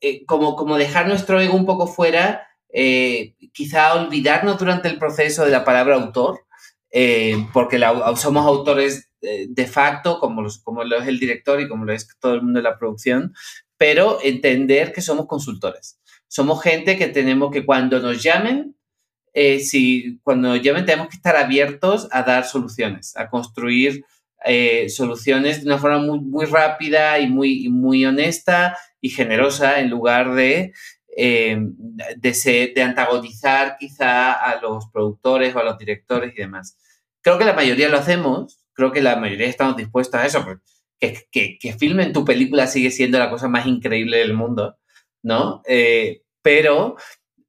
eh, como, como dejar nuestro ego un poco fuera, eh, quizá olvidarnos durante el proceso de la palabra autor, eh, porque somos autores de facto, como, los, como lo es el director y como lo es todo el mundo de la producción, pero entender que somos consultores. Somos gente que tenemos que cuando nos llamen, eh, si cuando nos llamen tenemos que estar abiertos a dar soluciones, a construir eh, soluciones de una forma muy, rápida y muy, muy honesta y generosa en lugar de, eh, de, de antagonizar quizá a los productores o a los directores y demás. Creo que la mayoría lo hacemos, creo que la mayoría estamos dispuestos a eso, que, que, que filmen tu película sigue siendo la cosa más increíble del mundo. ¿no? Eh, pero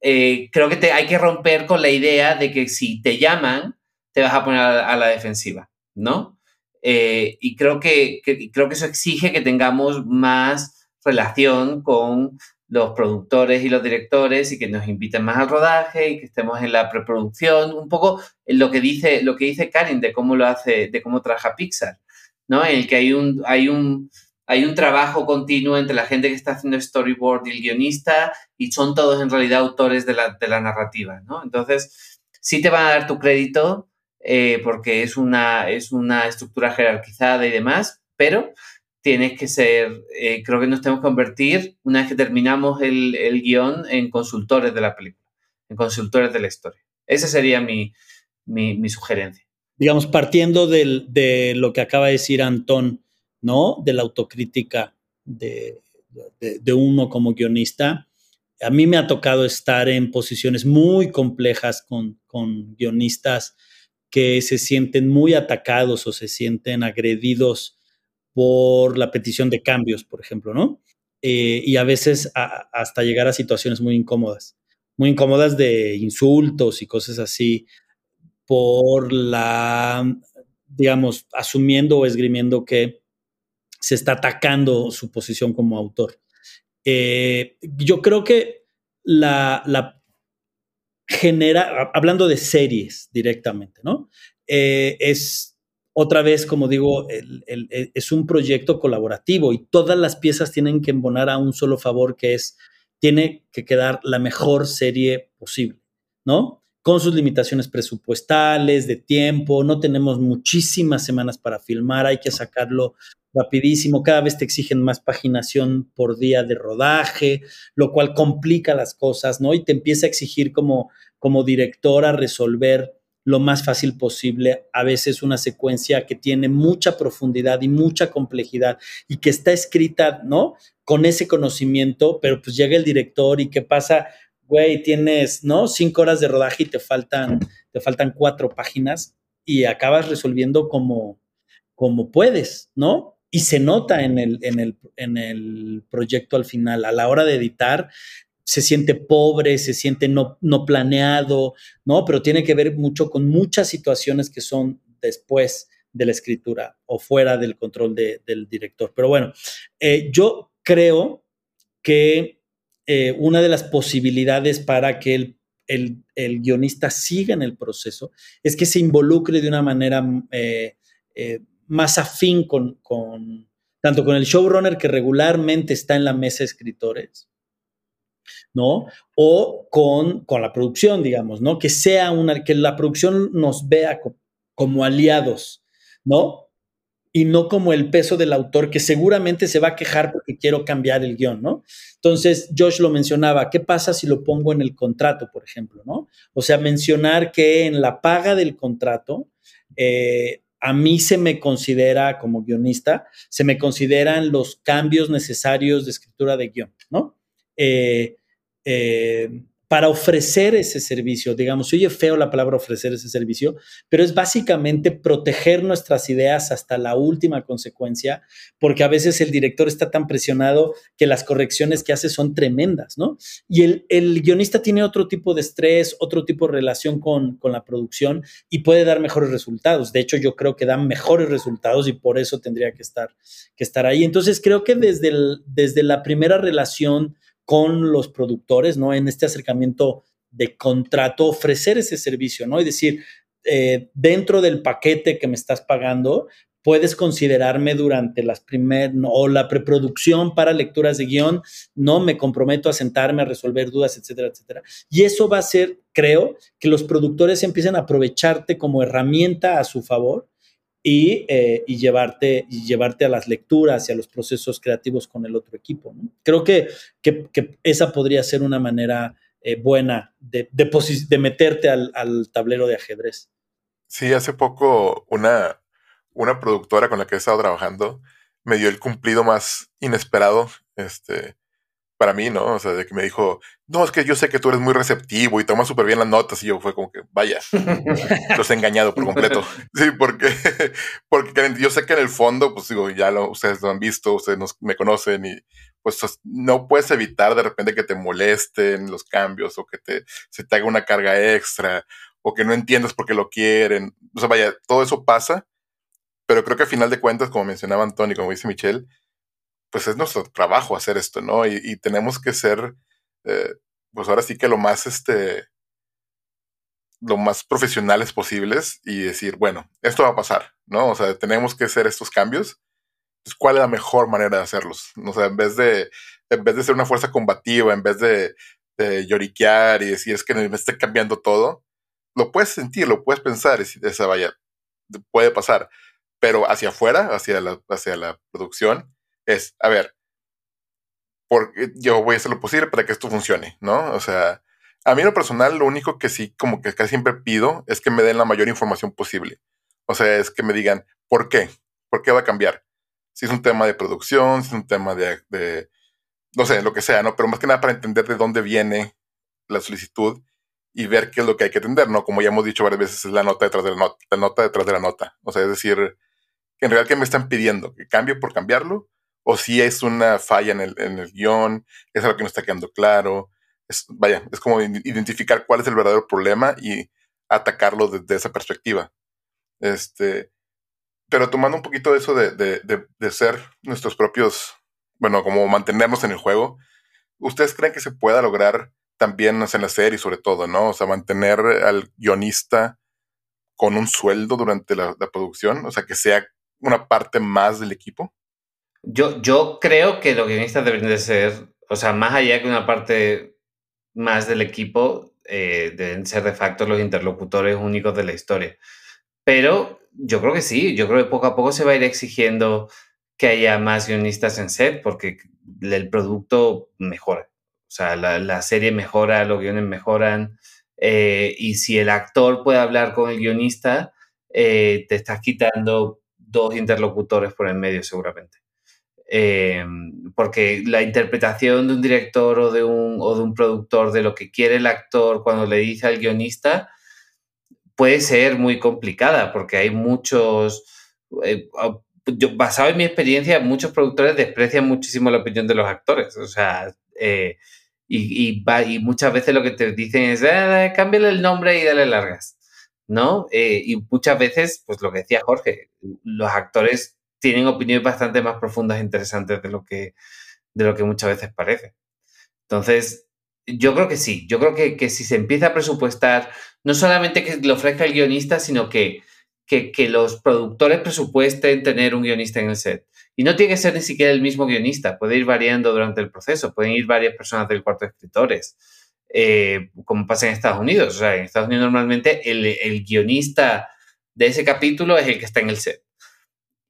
eh, creo que hay que romper con la idea de que si te llaman, te vas a poner a, la defensiva, ¿no? Eh, y creo que, creo que eso exige que tengamos más relación con los productores y los directores y que nos inviten más al rodaje y que estemos en la preproducción, un poco lo que dice, lo que dice Karin de cómo lo hace, de cómo trabaja Pixar, ¿no? En el que hay un, hay un, hay un trabajo continuo entre la gente que está haciendo storyboard y el guionista y son todos en realidad autores de la, narrativa, ¿no? Entonces, sí te van a dar tu crédito eh, porque es una, es una estructura jerarquizada y demás, pero tienes que ser, eh, creo que nos tenemos que convertir, una vez que terminamos el, el, guion, en consultores de la película, en consultores de la historia. Esa sería mi, mi, sugerencia. Digamos, partiendo de lo que acaba de decir Antón, ¿no? De la autocrítica de, uno como guionista. A mí me ha tocado estar en posiciones muy complejas con, guionistas que se sienten muy atacados o se sienten agredidos por la petición de cambios, por ejemplo, ¿no? Eh, y a veces hasta llegar a situaciones muy incómodas, muy incómodas de insultos y cosas así, por la, digamos, asumiendo o esgrimiendo que se está atacando su posición como autor. Eh, yo creo que la, genera, hablando de series directamente, ¿no? Eh, es otra vez, como digo, es un proyecto colaborativo y todas las piezas tienen que embonar a un solo favor que es, tiene que quedar la mejor serie posible, ¿no? Con sus limitaciones presupuestales, de tiempo, no tenemos muchísimas semanas para filmar, hay que sacarlo rapidísimo, cada vez te exigen más paginación por día de rodaje, lo cual complica las cosas, ¿no? Y te empieza a exigir como, como director a resolver lo más fácil posible, a veces una secuencia que tiene mucha profundidad y mucha complejidad y que está escrita, ¿no? Con ese conocimiento, pero pues llega el director y qué pasa, güey, tienes, ¿no? Cinco horas de rodaje y te faltan, te faltan cuatro páginas y acabas resolviendo como, como puedes, ¿no? Y se nota en el, en, el, en el proyecto al final, a la hora de editar, se siente pobre, se siente no, no planeado, ¿no? Pero tiene que ver mucho con muchas situaciones que son después de la escritura o fuera del control del director. Pero bueno, eh, yo creo que eh, una de las posibilidades para que el, el, guionista siga en el proceso es que se involucre de una manera eh, más afín con, con, tanto con el showrunner que regularmente está en la mesa de escritores, ¿no? O con, con la producción, digamos, ¿no? Que sea una, que la producción nos vea como aliados, ¿no? Y no como el peso del autor que seguramente se va a quejar porque quiero cambiar el guion, ¿no? Entonces, Josh lo mencionaba, ¿qué pasa si lo pongo en el contrato, por ejemplo, ¿no? O sea, mencionar que en la paga del contrato, eh, a mí se me considera como guionista, se me consideran los cambios necesarios de escritura de guion, ¿no? Eh, eh, para ofrecer ese servicio. Digamos, oye feo la palabra ofrecer ese servicio, pero es básicamente proteger nuestras ideas hasta la última consecuencia, porque a veces el director está tan presionado que las correcciones que hace son tremendas, ¿no? Y el, el guionista tiene otro tipo de estrés, otro tipo de relación con, con la producción y puede dar mejores resultados. De hecho, yo creo que dan mejores resultados y por eso tendría que estar, que estar ahí. Entonces, creo que desde, desde la primera relación con los productores, ¿no? En este acercamiento de contrato, ofrecer ese servicio, ¿no? Y decir, eh, dentro del paquete que me estás pagando, puedes considerarme durante las primeras o la preproducción para lecturas de guion, no me comprometo a sentarme a resolver dudas, etcétera, etcétera. Y eso va a ser, creo, que los productores empiecen a aprovecharte como herramienta a su favor eh, y, llevarte, y llevarte a las lecturas y a los procesos creativos con el otro equipo. Creo que, que, esa podría ser una manera eh, buena de, de, meterte al, al, tablero de ajedrez. Sí, hace poco una, una productora con la que he estado trabajando me dio el cumplido más inesperado. Este, para mí, ¿no? O sea, de que me dijo, no, es que yo sé que tú eres muy receptivo y tomas súper bien las notas. Y yo fue como que, vaya, (laughs) los he engañado por completo. Sí, porque, (laughs) porque yo sé que en el fondo, pues digo, ya lo, ustedes lo han visto, ustedes nos, me conocen y pues no puedes evitar de repente que te molesten los cambios o que te, se te haga una carga extra o que no entiendas por qué lo quieren. O sea, vaya, todo eso pasa, pero creo que al final de cuentas, como mencionaba Antonio, como dice Michelle, pues es nuestro trabajo hacer esto, ¿no? Y, tenemos que ser, eh, pues ahora sí que lo más, este, lo más profesionales posibles y decir, bueno, esto va a pasar, ¿no? O sea, tenemos que hacer estos cambios. Pues, ¿cuál es la mejor manera de hacerlos? O sea, en vez de, en vez de ser una fuerza combativa, en vez de, lloriquear y decir, es que me esté cambiando todo, lo puedes sentir, lo puedes pensar, y esa vaya, puede pasar. Pero hacia afuera, hacia la, hacia la producción, es, a ver, porque yo voy a hacer lo posible para que esto funcione, ¿no? O sea, a mí lo personal, lo único que sí, como que casi siempre pido es que me den la mayor información posible. O sea, es que me digan, ¿por qué? ¿Por qué va a cambiar? Si es un tema de producción, si es un tema de, de no sé, lo que sea, ¿no? Pero más que nada para entender de dónde viene la solicitud y ver qué es lo que hay que atender, ¿no? Como ya hemos dicho varias veces, es la nota detrás de la nota, la nota detrás de la nota. O sea, es decir, en realidad, ¿qué me están pidiendo? ¿Que cambie por cambiarlo? O si es una falla en el, en el guion, es algo que no está quedando claro. Es, vaya, es como identificar cuál es el verdadero problema y atacarlo desde esa perspectiva. Este, pero tomando un poquito eso de, de, de, ser nuestros propios, bueno, como mantenernos en el juego, ¿ustedes creen que se pueda lograr también en la serie sobre todo, ¿no? O sea, mantener al guionista con un sueldo durante la, la producción, o sea, que sea una parte más del equipo. Yo, yo creo que los guionistas deben de ser, o sea, más allá que una parte más del equipo, eh, deben ser de facto los interlocutores únicos de la historia. Pero yo creo que sí, yo creo que poco a poco se va a ir exigiendo que haya más guionistas en set porque el producto mejora. O sea, la, la serie mejora, los guiones mejoran, Eh, y si el actor puede hablar con el guionista, eh, te estás quitando dos interlocutores por el medio seguramente. Eh, porque la interpretación de un director o de un, o de un productor de lo que quiere el actor cuando le dice al guionista puede ser muy complicada porque hay muchos, basado en mi experiencia, muchos productores desprecian muchísimo la opinión de los actores. O sea, y, y, muchas veces lo que te dicen es, eh, cámbiale el nombre y dale largas, ¿no? Eh, y muchas veces, pues lo que decía Jorge, los actores tienen opiniones bastante más profundas e interesantes de lo que, de lo que muchas veces parece. Entonces, yo creo que sí, yo creo que, que si se empieza a presupuestar, no solamente que lo ofrezca el guionista, sino que, que, que los productores presupuesten tener un guionista en el set. Y no tiene que ser ni siquiera el mismo guionista, puede ir variando durante el proceso, pueden ir varias personas del cuarto de escritores, eh, como pasa en Estados Unidos. O sea, en Estados Unidos normalmente el, guionista de ese capítulo es el que está en el set.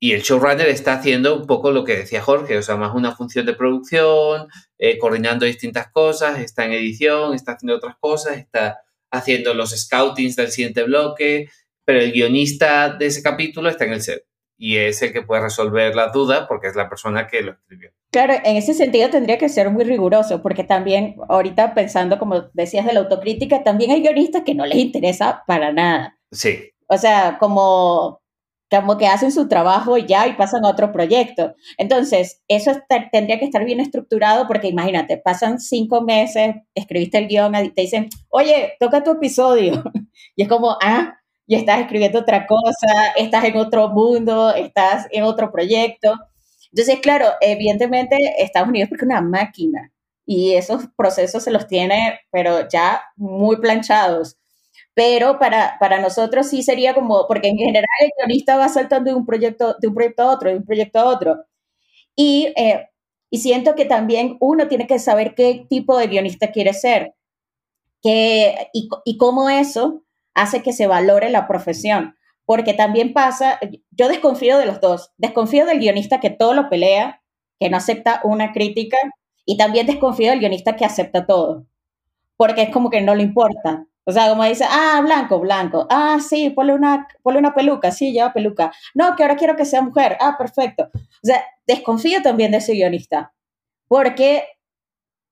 Y el showrunner está haciendo un poco lo que decía Jorge, o sea, más una función de producción, eh, coordinando distintas cosas, está en edición, está haciendo otras cosas, está haciendo los scoutings del siguiente bloque, pero el guionista de ese capítulo está en el set y es el que puede resolver las dudas porque es la persona que lo escribió. Claro, en ese sentido tendría que ser muy riguroso porque también ahorita pensando, como decías, de la autocrítica, también hay guionistas que no les interesa para nada. Sí. O sea, como, como que hacen su trabajo y ya y pasan a otro proyecto. Entonces, eso tendría que estar bien estructurado porque imagínate, pasan cinco meses, escribiste el guion te dicen, oye, toca tu episodio. (laughs) y es como, ah, y estás escribiendo otra cosa, estás en otro mundo, estás en otro proyecto. Entonces, claro, evidentemente Estados Unidos es porque una máquina y esos procesos se los tiene, pero ya muy planchados. Pero para, para nosotros sí sería como, porque en general el guionista va saltando de un proyecto, de un proyecto a otro, de un proyecto a otro. Y, eh, y siento que también uno tiene que saber qué tipo de guionista quiere ser que, y, y cómo eso hace que se valore la profesión. Porque también pasa, yo desconfío de los dos. Desconfío del guionista que todo lo pelea, que no acepta una crítica, y también desconfío del guionista que acepta todo. Porque es como que no le importa. O sea, como dice, ah, blanco, blanco. Ah, sí, ponle una, ponle una peluca. Sí, lleva peluca. No, que ahora quiero que sea mujer. Ah, perfecto. O sea, desconfío también de ese guionista. Porque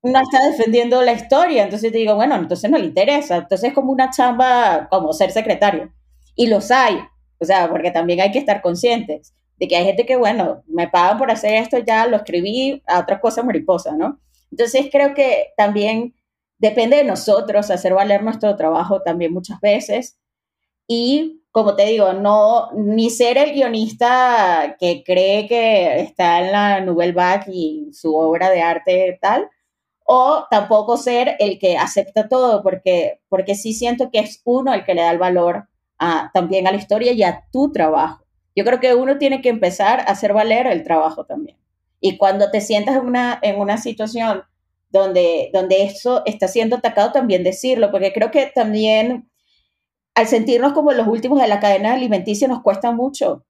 no está defendiendo la historia. Entonces te digo, bueno, entonces no le interesa. Entonces es como una chamba, como ser secretario. Y los hay. O sea, porque también hay que estar conscientes de que hay gente que, bueno, me pagan por hacer esto, ya lo escribí a otras cosas mariposa, ¿no? Entonces creo que también depende de nosotros hacer valer nuestro trabajo también muchas veces. Y como te digo, no, ni ser el guionista que cree que está en la Nouvelle Vague y su obra de arte tal, o tampoco ser el que acepta todo, porque, porque sí siento que es uno el que le da el valor a, también a la historia y a tu trabajo. Yo creo que uno tiene que empezar a hacer valer el trabajo también. Y cuando te sientas en una, en una situación donde, donde eso está siendo atacado, también decirlo, porque creo que también al sentirnos como los últimos de la cadena alimenticia nos cuesta mucho,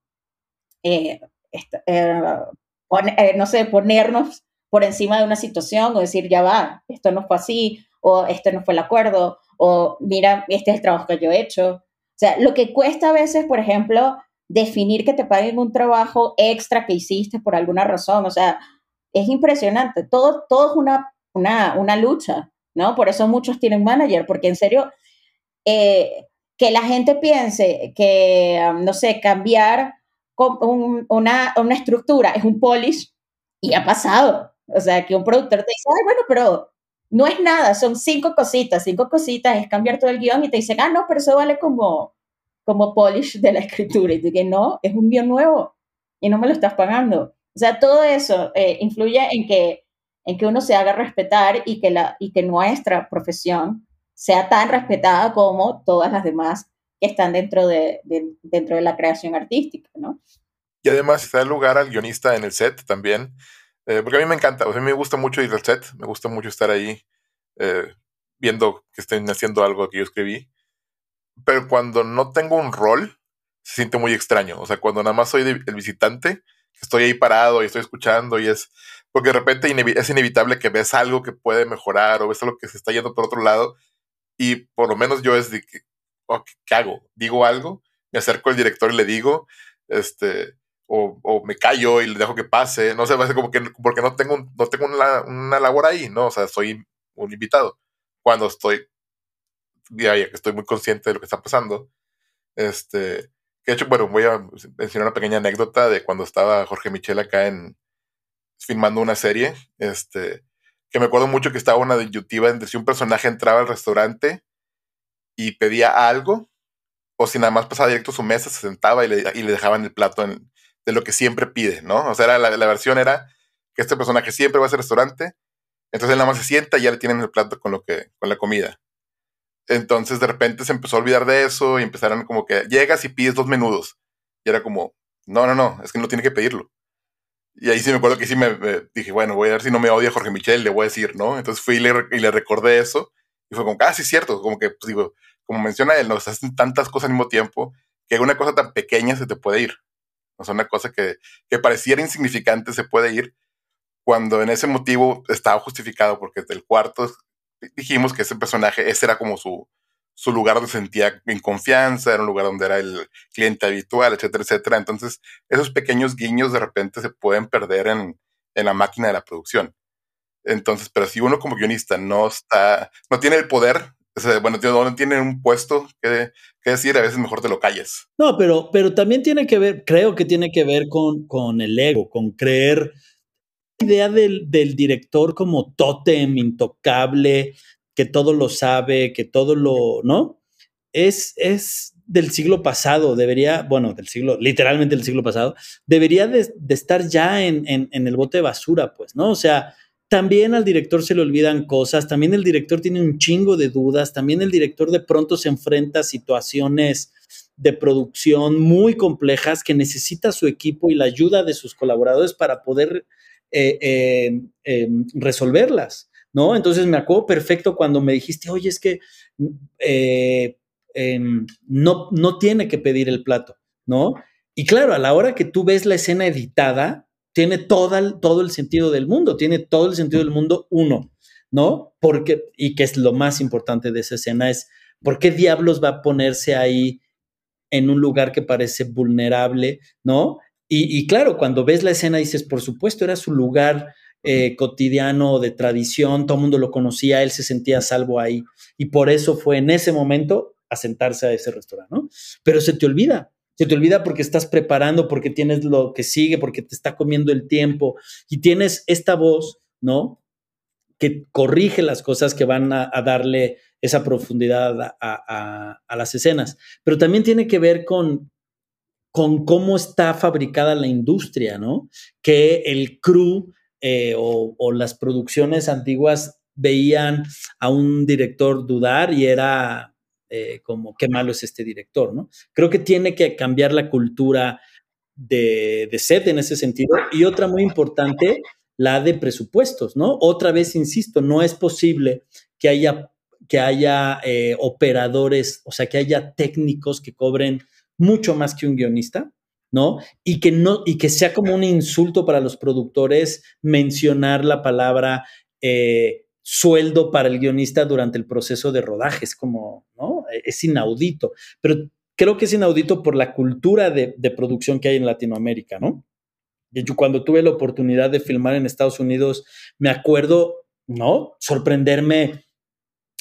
eh, eh, eh, no sé, ponernos por encima de una situación o decir, ya va, esto no fue así, o este no fue el acuerdo, o mira, este es el trabajo que yo he hecho. O sea, lo que cuesta a veces, por ejemplo, definir que te paguen un trabajo extra que hiciste por alguna razón, o sea, es impresionante. Todo, todo es una, una, una lucha, ¿no? Por eso muchos tienen manager, porque en serio, eh, que la gente piense que, um, no sé, cambiar una, una estructura es un polish y ha pasado. O sea, que un productor te dice, ay, bueno, pero no es nada, son cinco cositas, cinco cositas, es cambiar todo el guion y te dicen, ah, no, pero eso vale como, como polish de la escritura. Y tú que no, es un guion nuevo y no me lo estás pagando. O sea, todo eso eh, influye en que, en que uno se haga respetar y que, la, y que nuestra profesión sea tan respetada como todas las demás que están dentro de, dentro de la creación artística, ¿no? Y además, está el lugar al guionista en el set también eh, porque a mí me encanta, a mí me gusta mucho ir al set, me gusta mucho estar ahí eh, viendo que estén haciendo algo que yo escribí. Pero cuando no tengo un rol, se siente muy extraño. O sea, cuando nada más soy el visitante, estoy ahí parado y estoy escuchando y es... Porque de repente es inevitable que ves algo que puede mejorar o ves algo que se está yendo por otro lado Y por lo menos yo es de que, oh, ¿qué hago? ¿Digo algo? Me acerco al director y le digo, este, o, o, me callo y le dejo que pase, no sé, va a ser como que, porque no tengo, no tengo una, una, labor ahí, ¿no? O sea, soy un invitado. Cuando estoy, ya, que estoy muy consciente de lo que está pasando, este, de hecho, bueno, voy a mencionar una pequeña anécdota de cuando estaba Jorge Michel acá en filmando una serie, este, que me acuerdo mucho que estaba una de donde si un personaje entraba al restaurante y pedía algo, o si nada más pasaba directo a su mesa, se sentaba y le, y le dejaban el plato de lo que siempre pide, ¿no? O sea, era, la, la, versión era que este personaje siempre va a ese restaurante, entonces él nada más se sienta y ya le tienen el plato con, lo que, con la comida. Entonces de repente se empezó a olvidar de eso y empezaron como que llegas y pides dos menudos. Y era como, no, no, no, es que no tiene que pedirlo. Y ahí sí me acuerdo que sí me, dije, bueno, voy a ver si no me odia Jorge Michel, le voy a decir, ¿no? Entonces fui y le, y le recordé eso. Y fue como, ah, sí, cierto. Como que, pues digo, como menciona él, nos hacen tantas cosas al mismo tiempo que una cosa tan pequeña se te puede ir. O sea, una cosa que, que pareciera insignificante se puede ir cuando en ese motivo estaba justificado porque el cuarto dijimos que ese personaje, ese era como su, su lugar donde sentía en confianza, era un lugar donde era el cliente habitual, etcétera, etcétera. Entonces, esos pequeños guiños de repente se pueden perder en, en la máquina de la producción. Entonces, pero si uno como guionista no está, no tiene el poder, o sea, bueno, no tiene un puesto que, que, decir, a veces mejor te lo calles. No, pero, pero también tiene que ver, creo que tiene que ver con, con el ego, con creer idea del, del, director como tótem, intocable, que todo lo sabe, que todo lo, ¿no? Es, es del siglo pasado, debería, bueno, del siglo, literalmente del siglo pasado, debería de, de estar ya en, en, en, el bote de basura, pues, ¿no? O sea, también al director se le olvidan cosas, también el director tiene un chingo de dudas, también el director de pronto se enfrenta a situaciones de producción muy complejas que necesita su equipo y la ayuda de sus colaboradores para poder eh, eh, eh, resolverlas, ¿no? Entonces me acuerdo perfecto cuando me dijiste, oye, es que em, no, no tiene que pedir el plato, ¿no? Y claro, a la hora que tú ves la escena editada, tiene todo todo el sentido del mundo, tiene todo el sentido del mundo uno, ¿no? Porque, y que es lo más importante de esa escena, es, ¿por qué diablos va a ponerse ahí en un lugar que parece vulnerable, ¿no? Y, claro, cuando ves la escena dices, por supuesto, era su lugar eh, cotidiano de tradición, todo el mundo lo conocía, él se sentía salvo ahí. Y por eso fue en ese momento a sentarse a ese restaurante, ¿no? Pero se te olvida, se te olvida porque estás preparando, porque tienes lo que sigue, porque te está comiendo el tiempo y tienes esta voz, ¿no? Que corrige las cosas que van a, darle esa profundidad a, a, a, las escenas. Pero también tiene que ver con, con cómo está fabricada la industria, ¿no? Que el crew eh, o, las producciones antiguas veían a un director dudar y era eh, como, qué malo es este director, ¿no? Creo que tiene que cambiar la cultura de, de en ese sentido. Y otra muy importante, la de presupuestos, ¿no? Otra vez, insisto, no es posible que haya, que haya eh, operadores, o sea, que haya técnicos que cobren mucho más que un guionista, ¿no? Y que, no, y que sea como un insulto para los productores mencionar la palabra eh, sueldo para el guionista durante el proceso de rodaje. Es como, ¿no? Es inaudito. Pero creo que es inaudito por la cultura de, de producción que hay en Latinoamérica, ¿no? Yo cuando tuve la oportunidad de filmar en Estados Unidos, me acuerdo, ¿no? Sorprenderme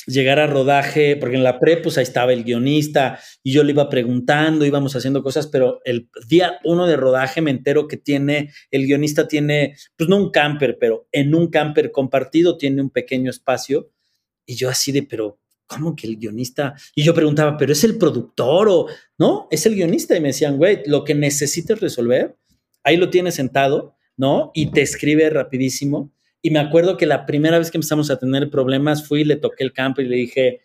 llegar a rodaje, porque en la pre, pues ahí estaba el guionista y yo le iba preguntando, íbamos haciendo cosas, pero el día uno de rodaje me entero que tiene, el guionista tiene, pues no un camper, pero en un camper compartido tiene un pequeño espacio y yo así de, pero ¿cómo que el guionista? Y yo preguntaba, ¿pero es el productor o no? Es el guionista y me decían, güey, lo que necesites resolver, ahí lo tienes sentado, ¿no? Y te escribe rapidísimo y me acuerdo que la primera vez que empezamos a tener problemas, fui, le toqué el campo y le dije,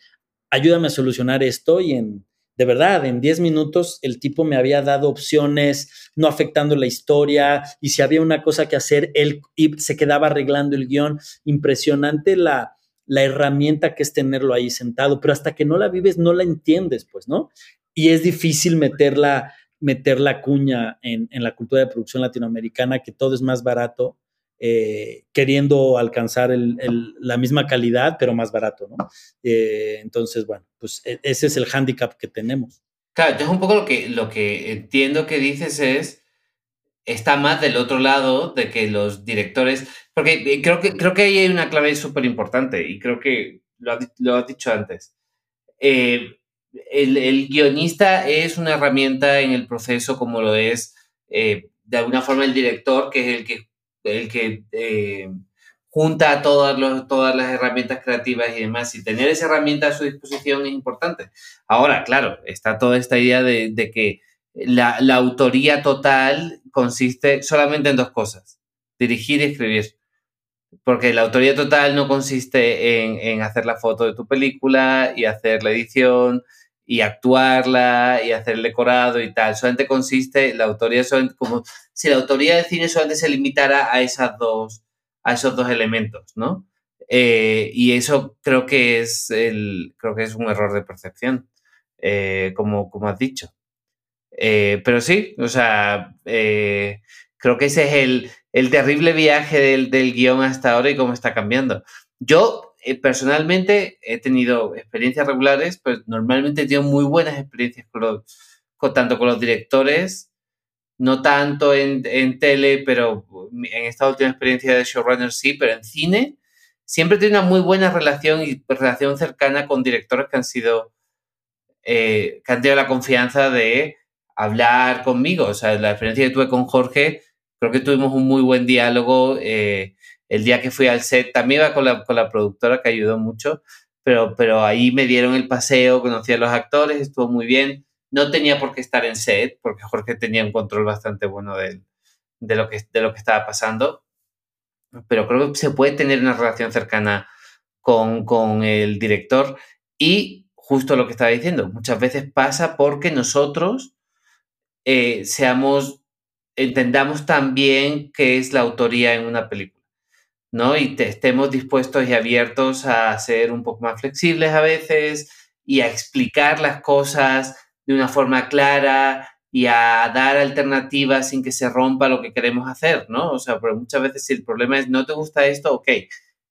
ayúdame a solucionar esto. Y en, de verdad, en 10 minutos el tipo me había dado opciones, no afectando la historia. Y si había una cosa que hacer, él se quedaba arreglando el guion. Impresionante la, la herramienta que es tenerlo ahí sentado, pero hasta que no la vives no la entiendes, pues, ¿no? Y es difícil meterla, meter la cuña en, en la cultura de producción latinoamericana, que todo es más barato eh, queriendo alcanzar la misma calidad, pero más barato, ¿no? Eh, entonces, bueno, pues e, ese es el hándicap que tenemos. Claro, entonces un poco lo que, lo que entiendo que dices es, está más del otro lado de que los directores, porque creo que, creo que ahí hay una clave súper importante y creo que lo, lo has dicho antes. Eh, el, guionista es una herramienta en el proceso como lo es eh, de alguna forma el director, que es el que, el que eh, junta todas, todas las herramientas creativas y demás. Y tener esa herramienta a su disposición es importante. Ahora, claro, está toda esta idea de, que la, autoría total consiste solamente en dos cosas, dirigir y escribir. Porque la autoría total no consiste en, en hacer la foto de tu película y hacer la edición y actuarla y hacer el decorado y tal. Solamente consiste, la autoría como si la autoría del cine solamente se limitara a esas dos, a esos dos elementos, ¿no? Eh, y eso creo que es el, creo que es un error de percepción, eh, como, como has dicho. Eh, pero sí, o sea, creo que ese es el, el terrible viaje del, del guion hasta ahora y cómo está cambiando. Yo eh, personalmente he tenido experiencias regulares, pues normalmente he tenido muy buenas experiencias con, tanto con los directores, no tanto en, tele, pero en esta última experiencia de showrunner sí, pero en cine siempre he tenido una muy buena relación y relación cercana con directores que han sido, eh, que han tenido la confianza de hablar conmigo. O sea, la experiencia que tuve con Jorge, creo que tuvimos un muy buen diálogo. Eh, el día que fui al set, también iba con la, con la productora que ayudó mucho, pero, pero ahí me dieron el paseo, conocí a los actores, estuvo muy bien. No tenía por qué estar en set, porque Jorge tenía un control bastante bueno de, de, lo, que, de lo que estaba pasando. Pero creo que se puede tener una relación cercana con, con el director y justo lo que estaba diciendo, muchas veces pasa porque nosotros eh, seamos, entendamos también qué es la autoría en una película. ¿No? Y estemos dispuestos y abiertos a ser un poco más flexibles a veces y a explicar las cosas de una forma clara y a dar alternativas sin que se rompa lo que queremos hacer, ¿no? O sea, pero muchas veces si el problema es no te gusta esto, ok,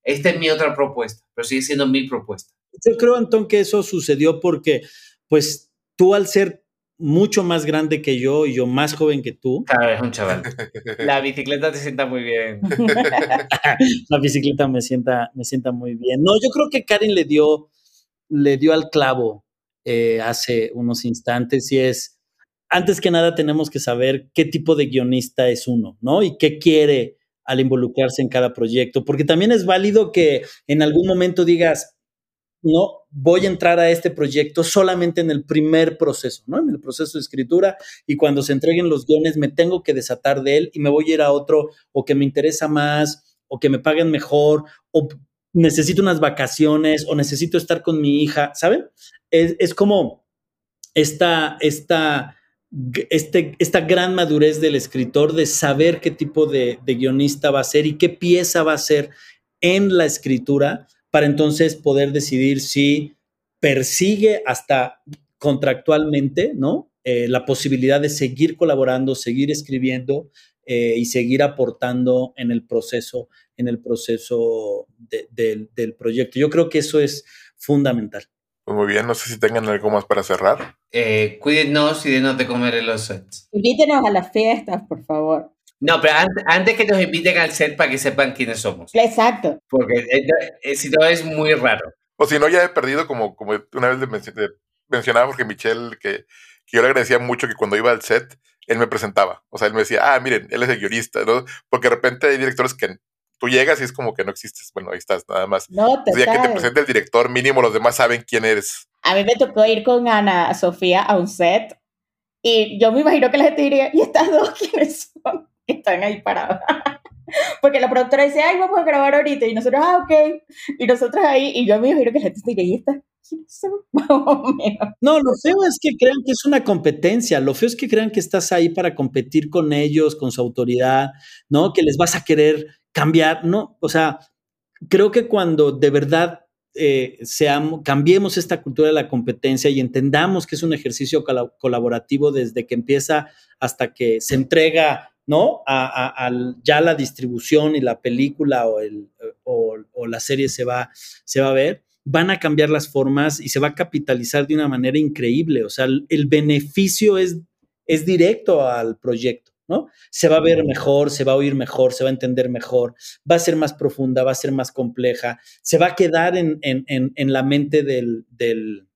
esta es mi otra propuesta, pero sigue siendo mi propuesta. Yo creo, Antón, que eso sucedió porque, pues, tú al ser mucho más grande que yo y yo más joven que tú. Claro, es un chaval. (laughs) La bicicleta te sienta muy bien. (laughs) La bicicleta me sienta, me sienta muy bien. No, yo creo que Karen le dio, le dio al clavo eh, hace unos instantes y es, antes que nada tenemos que saber qué tipo de guionista es uno, ¿no? Y qué quiere al involucrarse en cada proyecto, porque también es válido que en algún momento digas, no voy a entrar a este proyecto solamente en el primer proceso, ¿no? En el proceso de escritura y cuando se entreguen los guiones me tengo que desatar de él y me voy a ir a otro o que me interesa más o que me paguen mejor o necesito unas vacaciones o necesito estar con mi hija, ¿saben? Es, como esta, esta, este, esta gran madurez del escritor de saber qué tipo de guionista va a ser y qué pieza va a ser en la escritura para entonces poder decidir si persigue hasta contractualmente, ¿no? Eh, la posibilidad de seguir colaborando, seguir escribiendo eh, y seguir aportando en el proceso, en el proceso del proyecto. Yo creo que eso es fundamental. Pues muy bien, no sé si tengan algo más para cerrar. Eh, cuídenos y denos de comer en los sets. Invítenos a las fiestas, por favor. No, pero antes, que nos inviten al set para que sepan quiénes somos. Exacto. Porque eh, si no es muy raro. O si no, ya he perdido, como, como una vez le mencionaba Jorge Michel, que, que, yo le agradecía mucho que cuando iba al set, él me presentaba. O sea, él me decía, ah, miren, él es el guionista, ¿no? Porque de repente hay directores que tú llegas y es como que no existes. Bueno, ahí estás, nada más. No, te el día que te presente el director, mínimo los demás saben quién eres. A mí me tocó ir con Ana Sofía a un set y yo me imagino que la gente diría, ¿y estas dos quiénes son? Están ahí parados. (laughs) Porque la productora dice, ay, vamos a grabar ahorita. Y nosotros, ah, ok. Y nosotros ahí, y yo me imagino que la gente dice, ¿y? (laughs) No, lo feo es que crean que es una competencia, lo feo es que crean que estás ahí para competir con ellos, con su autoridad, ¿no? Que les vas a querer cambiar, ¿no? O sea, creo que cuando de verdad eh, seamos, cambiemos esta cultura de la competencia y entendamos que es un ejercicio colaborativo desde que empieza hasta que se entrega ¿no? A, ya la distribución y la película o, el, o, la serie se va, se va a ver, van a cambiar las formas y se va a capitalizar de una manera increíble. O sea, el, beneficio es, es directo al proyecto. ¿no? Se va a ver mejor, se va a oír mejor, se va a entender mejor, va a ser más profunda, va a ser más compleja, se va a quedar en, en, la mente del, del,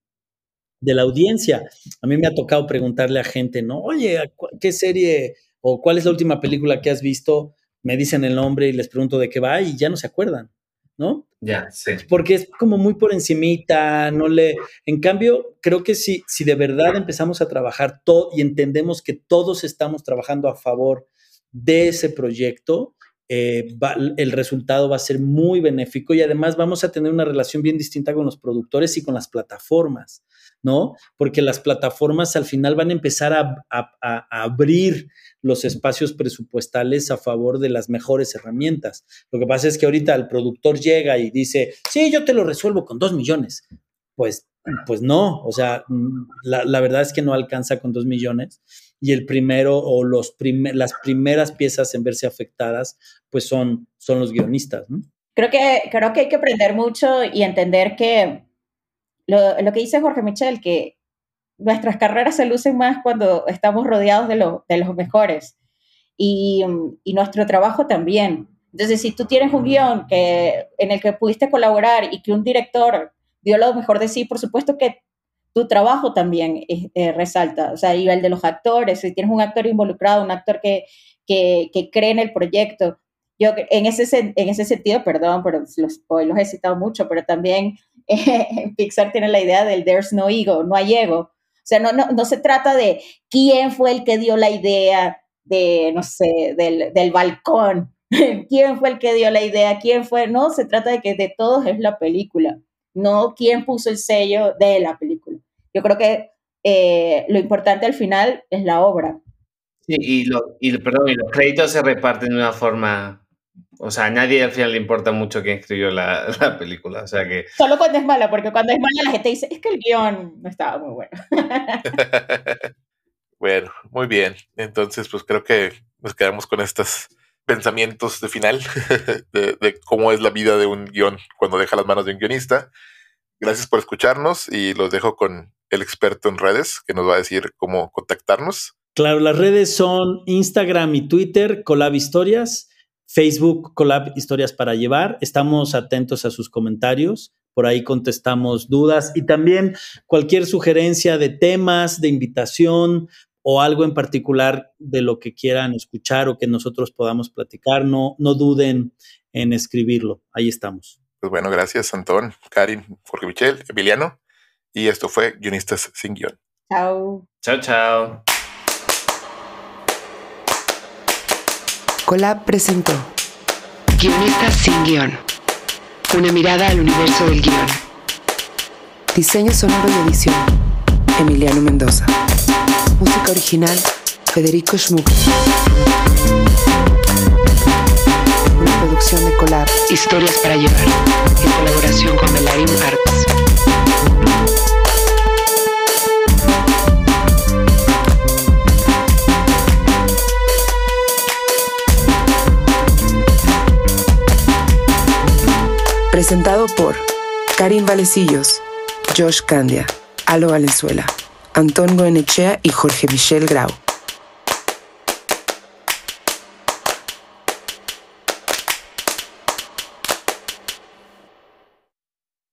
de la audiencia. A mí me ha tocado preguntarle a gente, ¿no? Oye, ¿qué serie o cuál es la última película que has visto, me dicen el nombre y les pregunto de qué va y ya no se acuerdan, ¿no? Ya, sí. Porque es como muy por encimita, no le... En cambio, creo que si, si de verdad empezamos a trabajar todo y entendemos que todos estamos trabajando a favor de ese proyecto, eh, el resultado va a ser muy benéfico y además vamos a tener una relación bien distinta con los productores y con las plataformas, ¿no? Porque las plataformas al final van a empezar a, abrir los espacios presupuestales a favor de las mejores herramientas. Lo que pasa es que ahorita el productor llega y dice, sí, yo te lo resuelvo con dos millones. Pues, pues no, o sea, la, la verdad es que no alcanza con dos millones y el primero o los las primeras piezas en verse afectadas, pues son, son los guionistas. Creo, que, creo que hay que aprender mucho y entender que lo, lo, que dice Jorge Michel, que nuestras carreras se lucen más cuando estamos rodeados de, de los mejores y, y, nuestro trabajo también. Entonces, si tú tienes un guion que, en el que pudiste colaborar y que un director dio lo mejor de sí, por supuesto que tu trabajo también eh, resalta, o sea, y el de los actores, si tienes un actor involucrado, un actor que, que, que cree en el proyecto. Yo en ese, en ese sentido, perdón, pero hoy los he citado mucho, pero también eh, (laughs) Pixar tiene la idea del there's no ego, no hay ego. O sea, no, no, no se trata de quién fue el que dio la idea de, no sé, del, del balcón, (laughs) quién fue el que dio la idea, quién fue, no, se trata de que de todos es la película no quién puso el sello de la película. Yo creo que eh, lo importante al final es la obra. Sí, y, lo, y, perdón, y los créditos se reparten de una forma, o sea, a nadie al final le importa mucho quién escribió la, (laughs) la, película, o sea que... (laughs) Solo cuando es mala, porque cuando es mala la gente dice, es que el guion no estaba muy bueno. (laughs) bueno, muy bien. Entonces, pues creo que nos quedamos con estos pensamientos de final de, de, cómo es la vida de un guion cuando deja las manos de un guionista. Gracias por escucharnos y los dejo con el experto en redes que nos va a decir cómo contactarnos. Claro, las redes son Instagram y Twitter, Colab Historias, Facebook, Colab Historias para Llevar. Estamos atentos a sus comentarios. Por ahí contestamos dudas y también cualquier sugerencia de temas, de invitación o algo en particular de lo que quieran escuchar o que nosotros podamos platicar. No, no duden en escribirlo. Ahí estamos. Pues bueno, gracias, Antón, Karin, Jorge Michel, Emiliano. Y esto fue Guionistas sin Guión. Chao. Chao, chao. Colab presentó Guionistas sin Guión. Una mirada al universo del guion. Diseño sonoro y edición. Emiliano Mendoza. Música original. Federico Schmuck producción de Colab Historias para llevar, en colaboración con Melarin Arts. Presentado por Karim Valecillos, Josh Candia, Alo Valenzuela, Antón Goenechea y Jorge Michel Grau.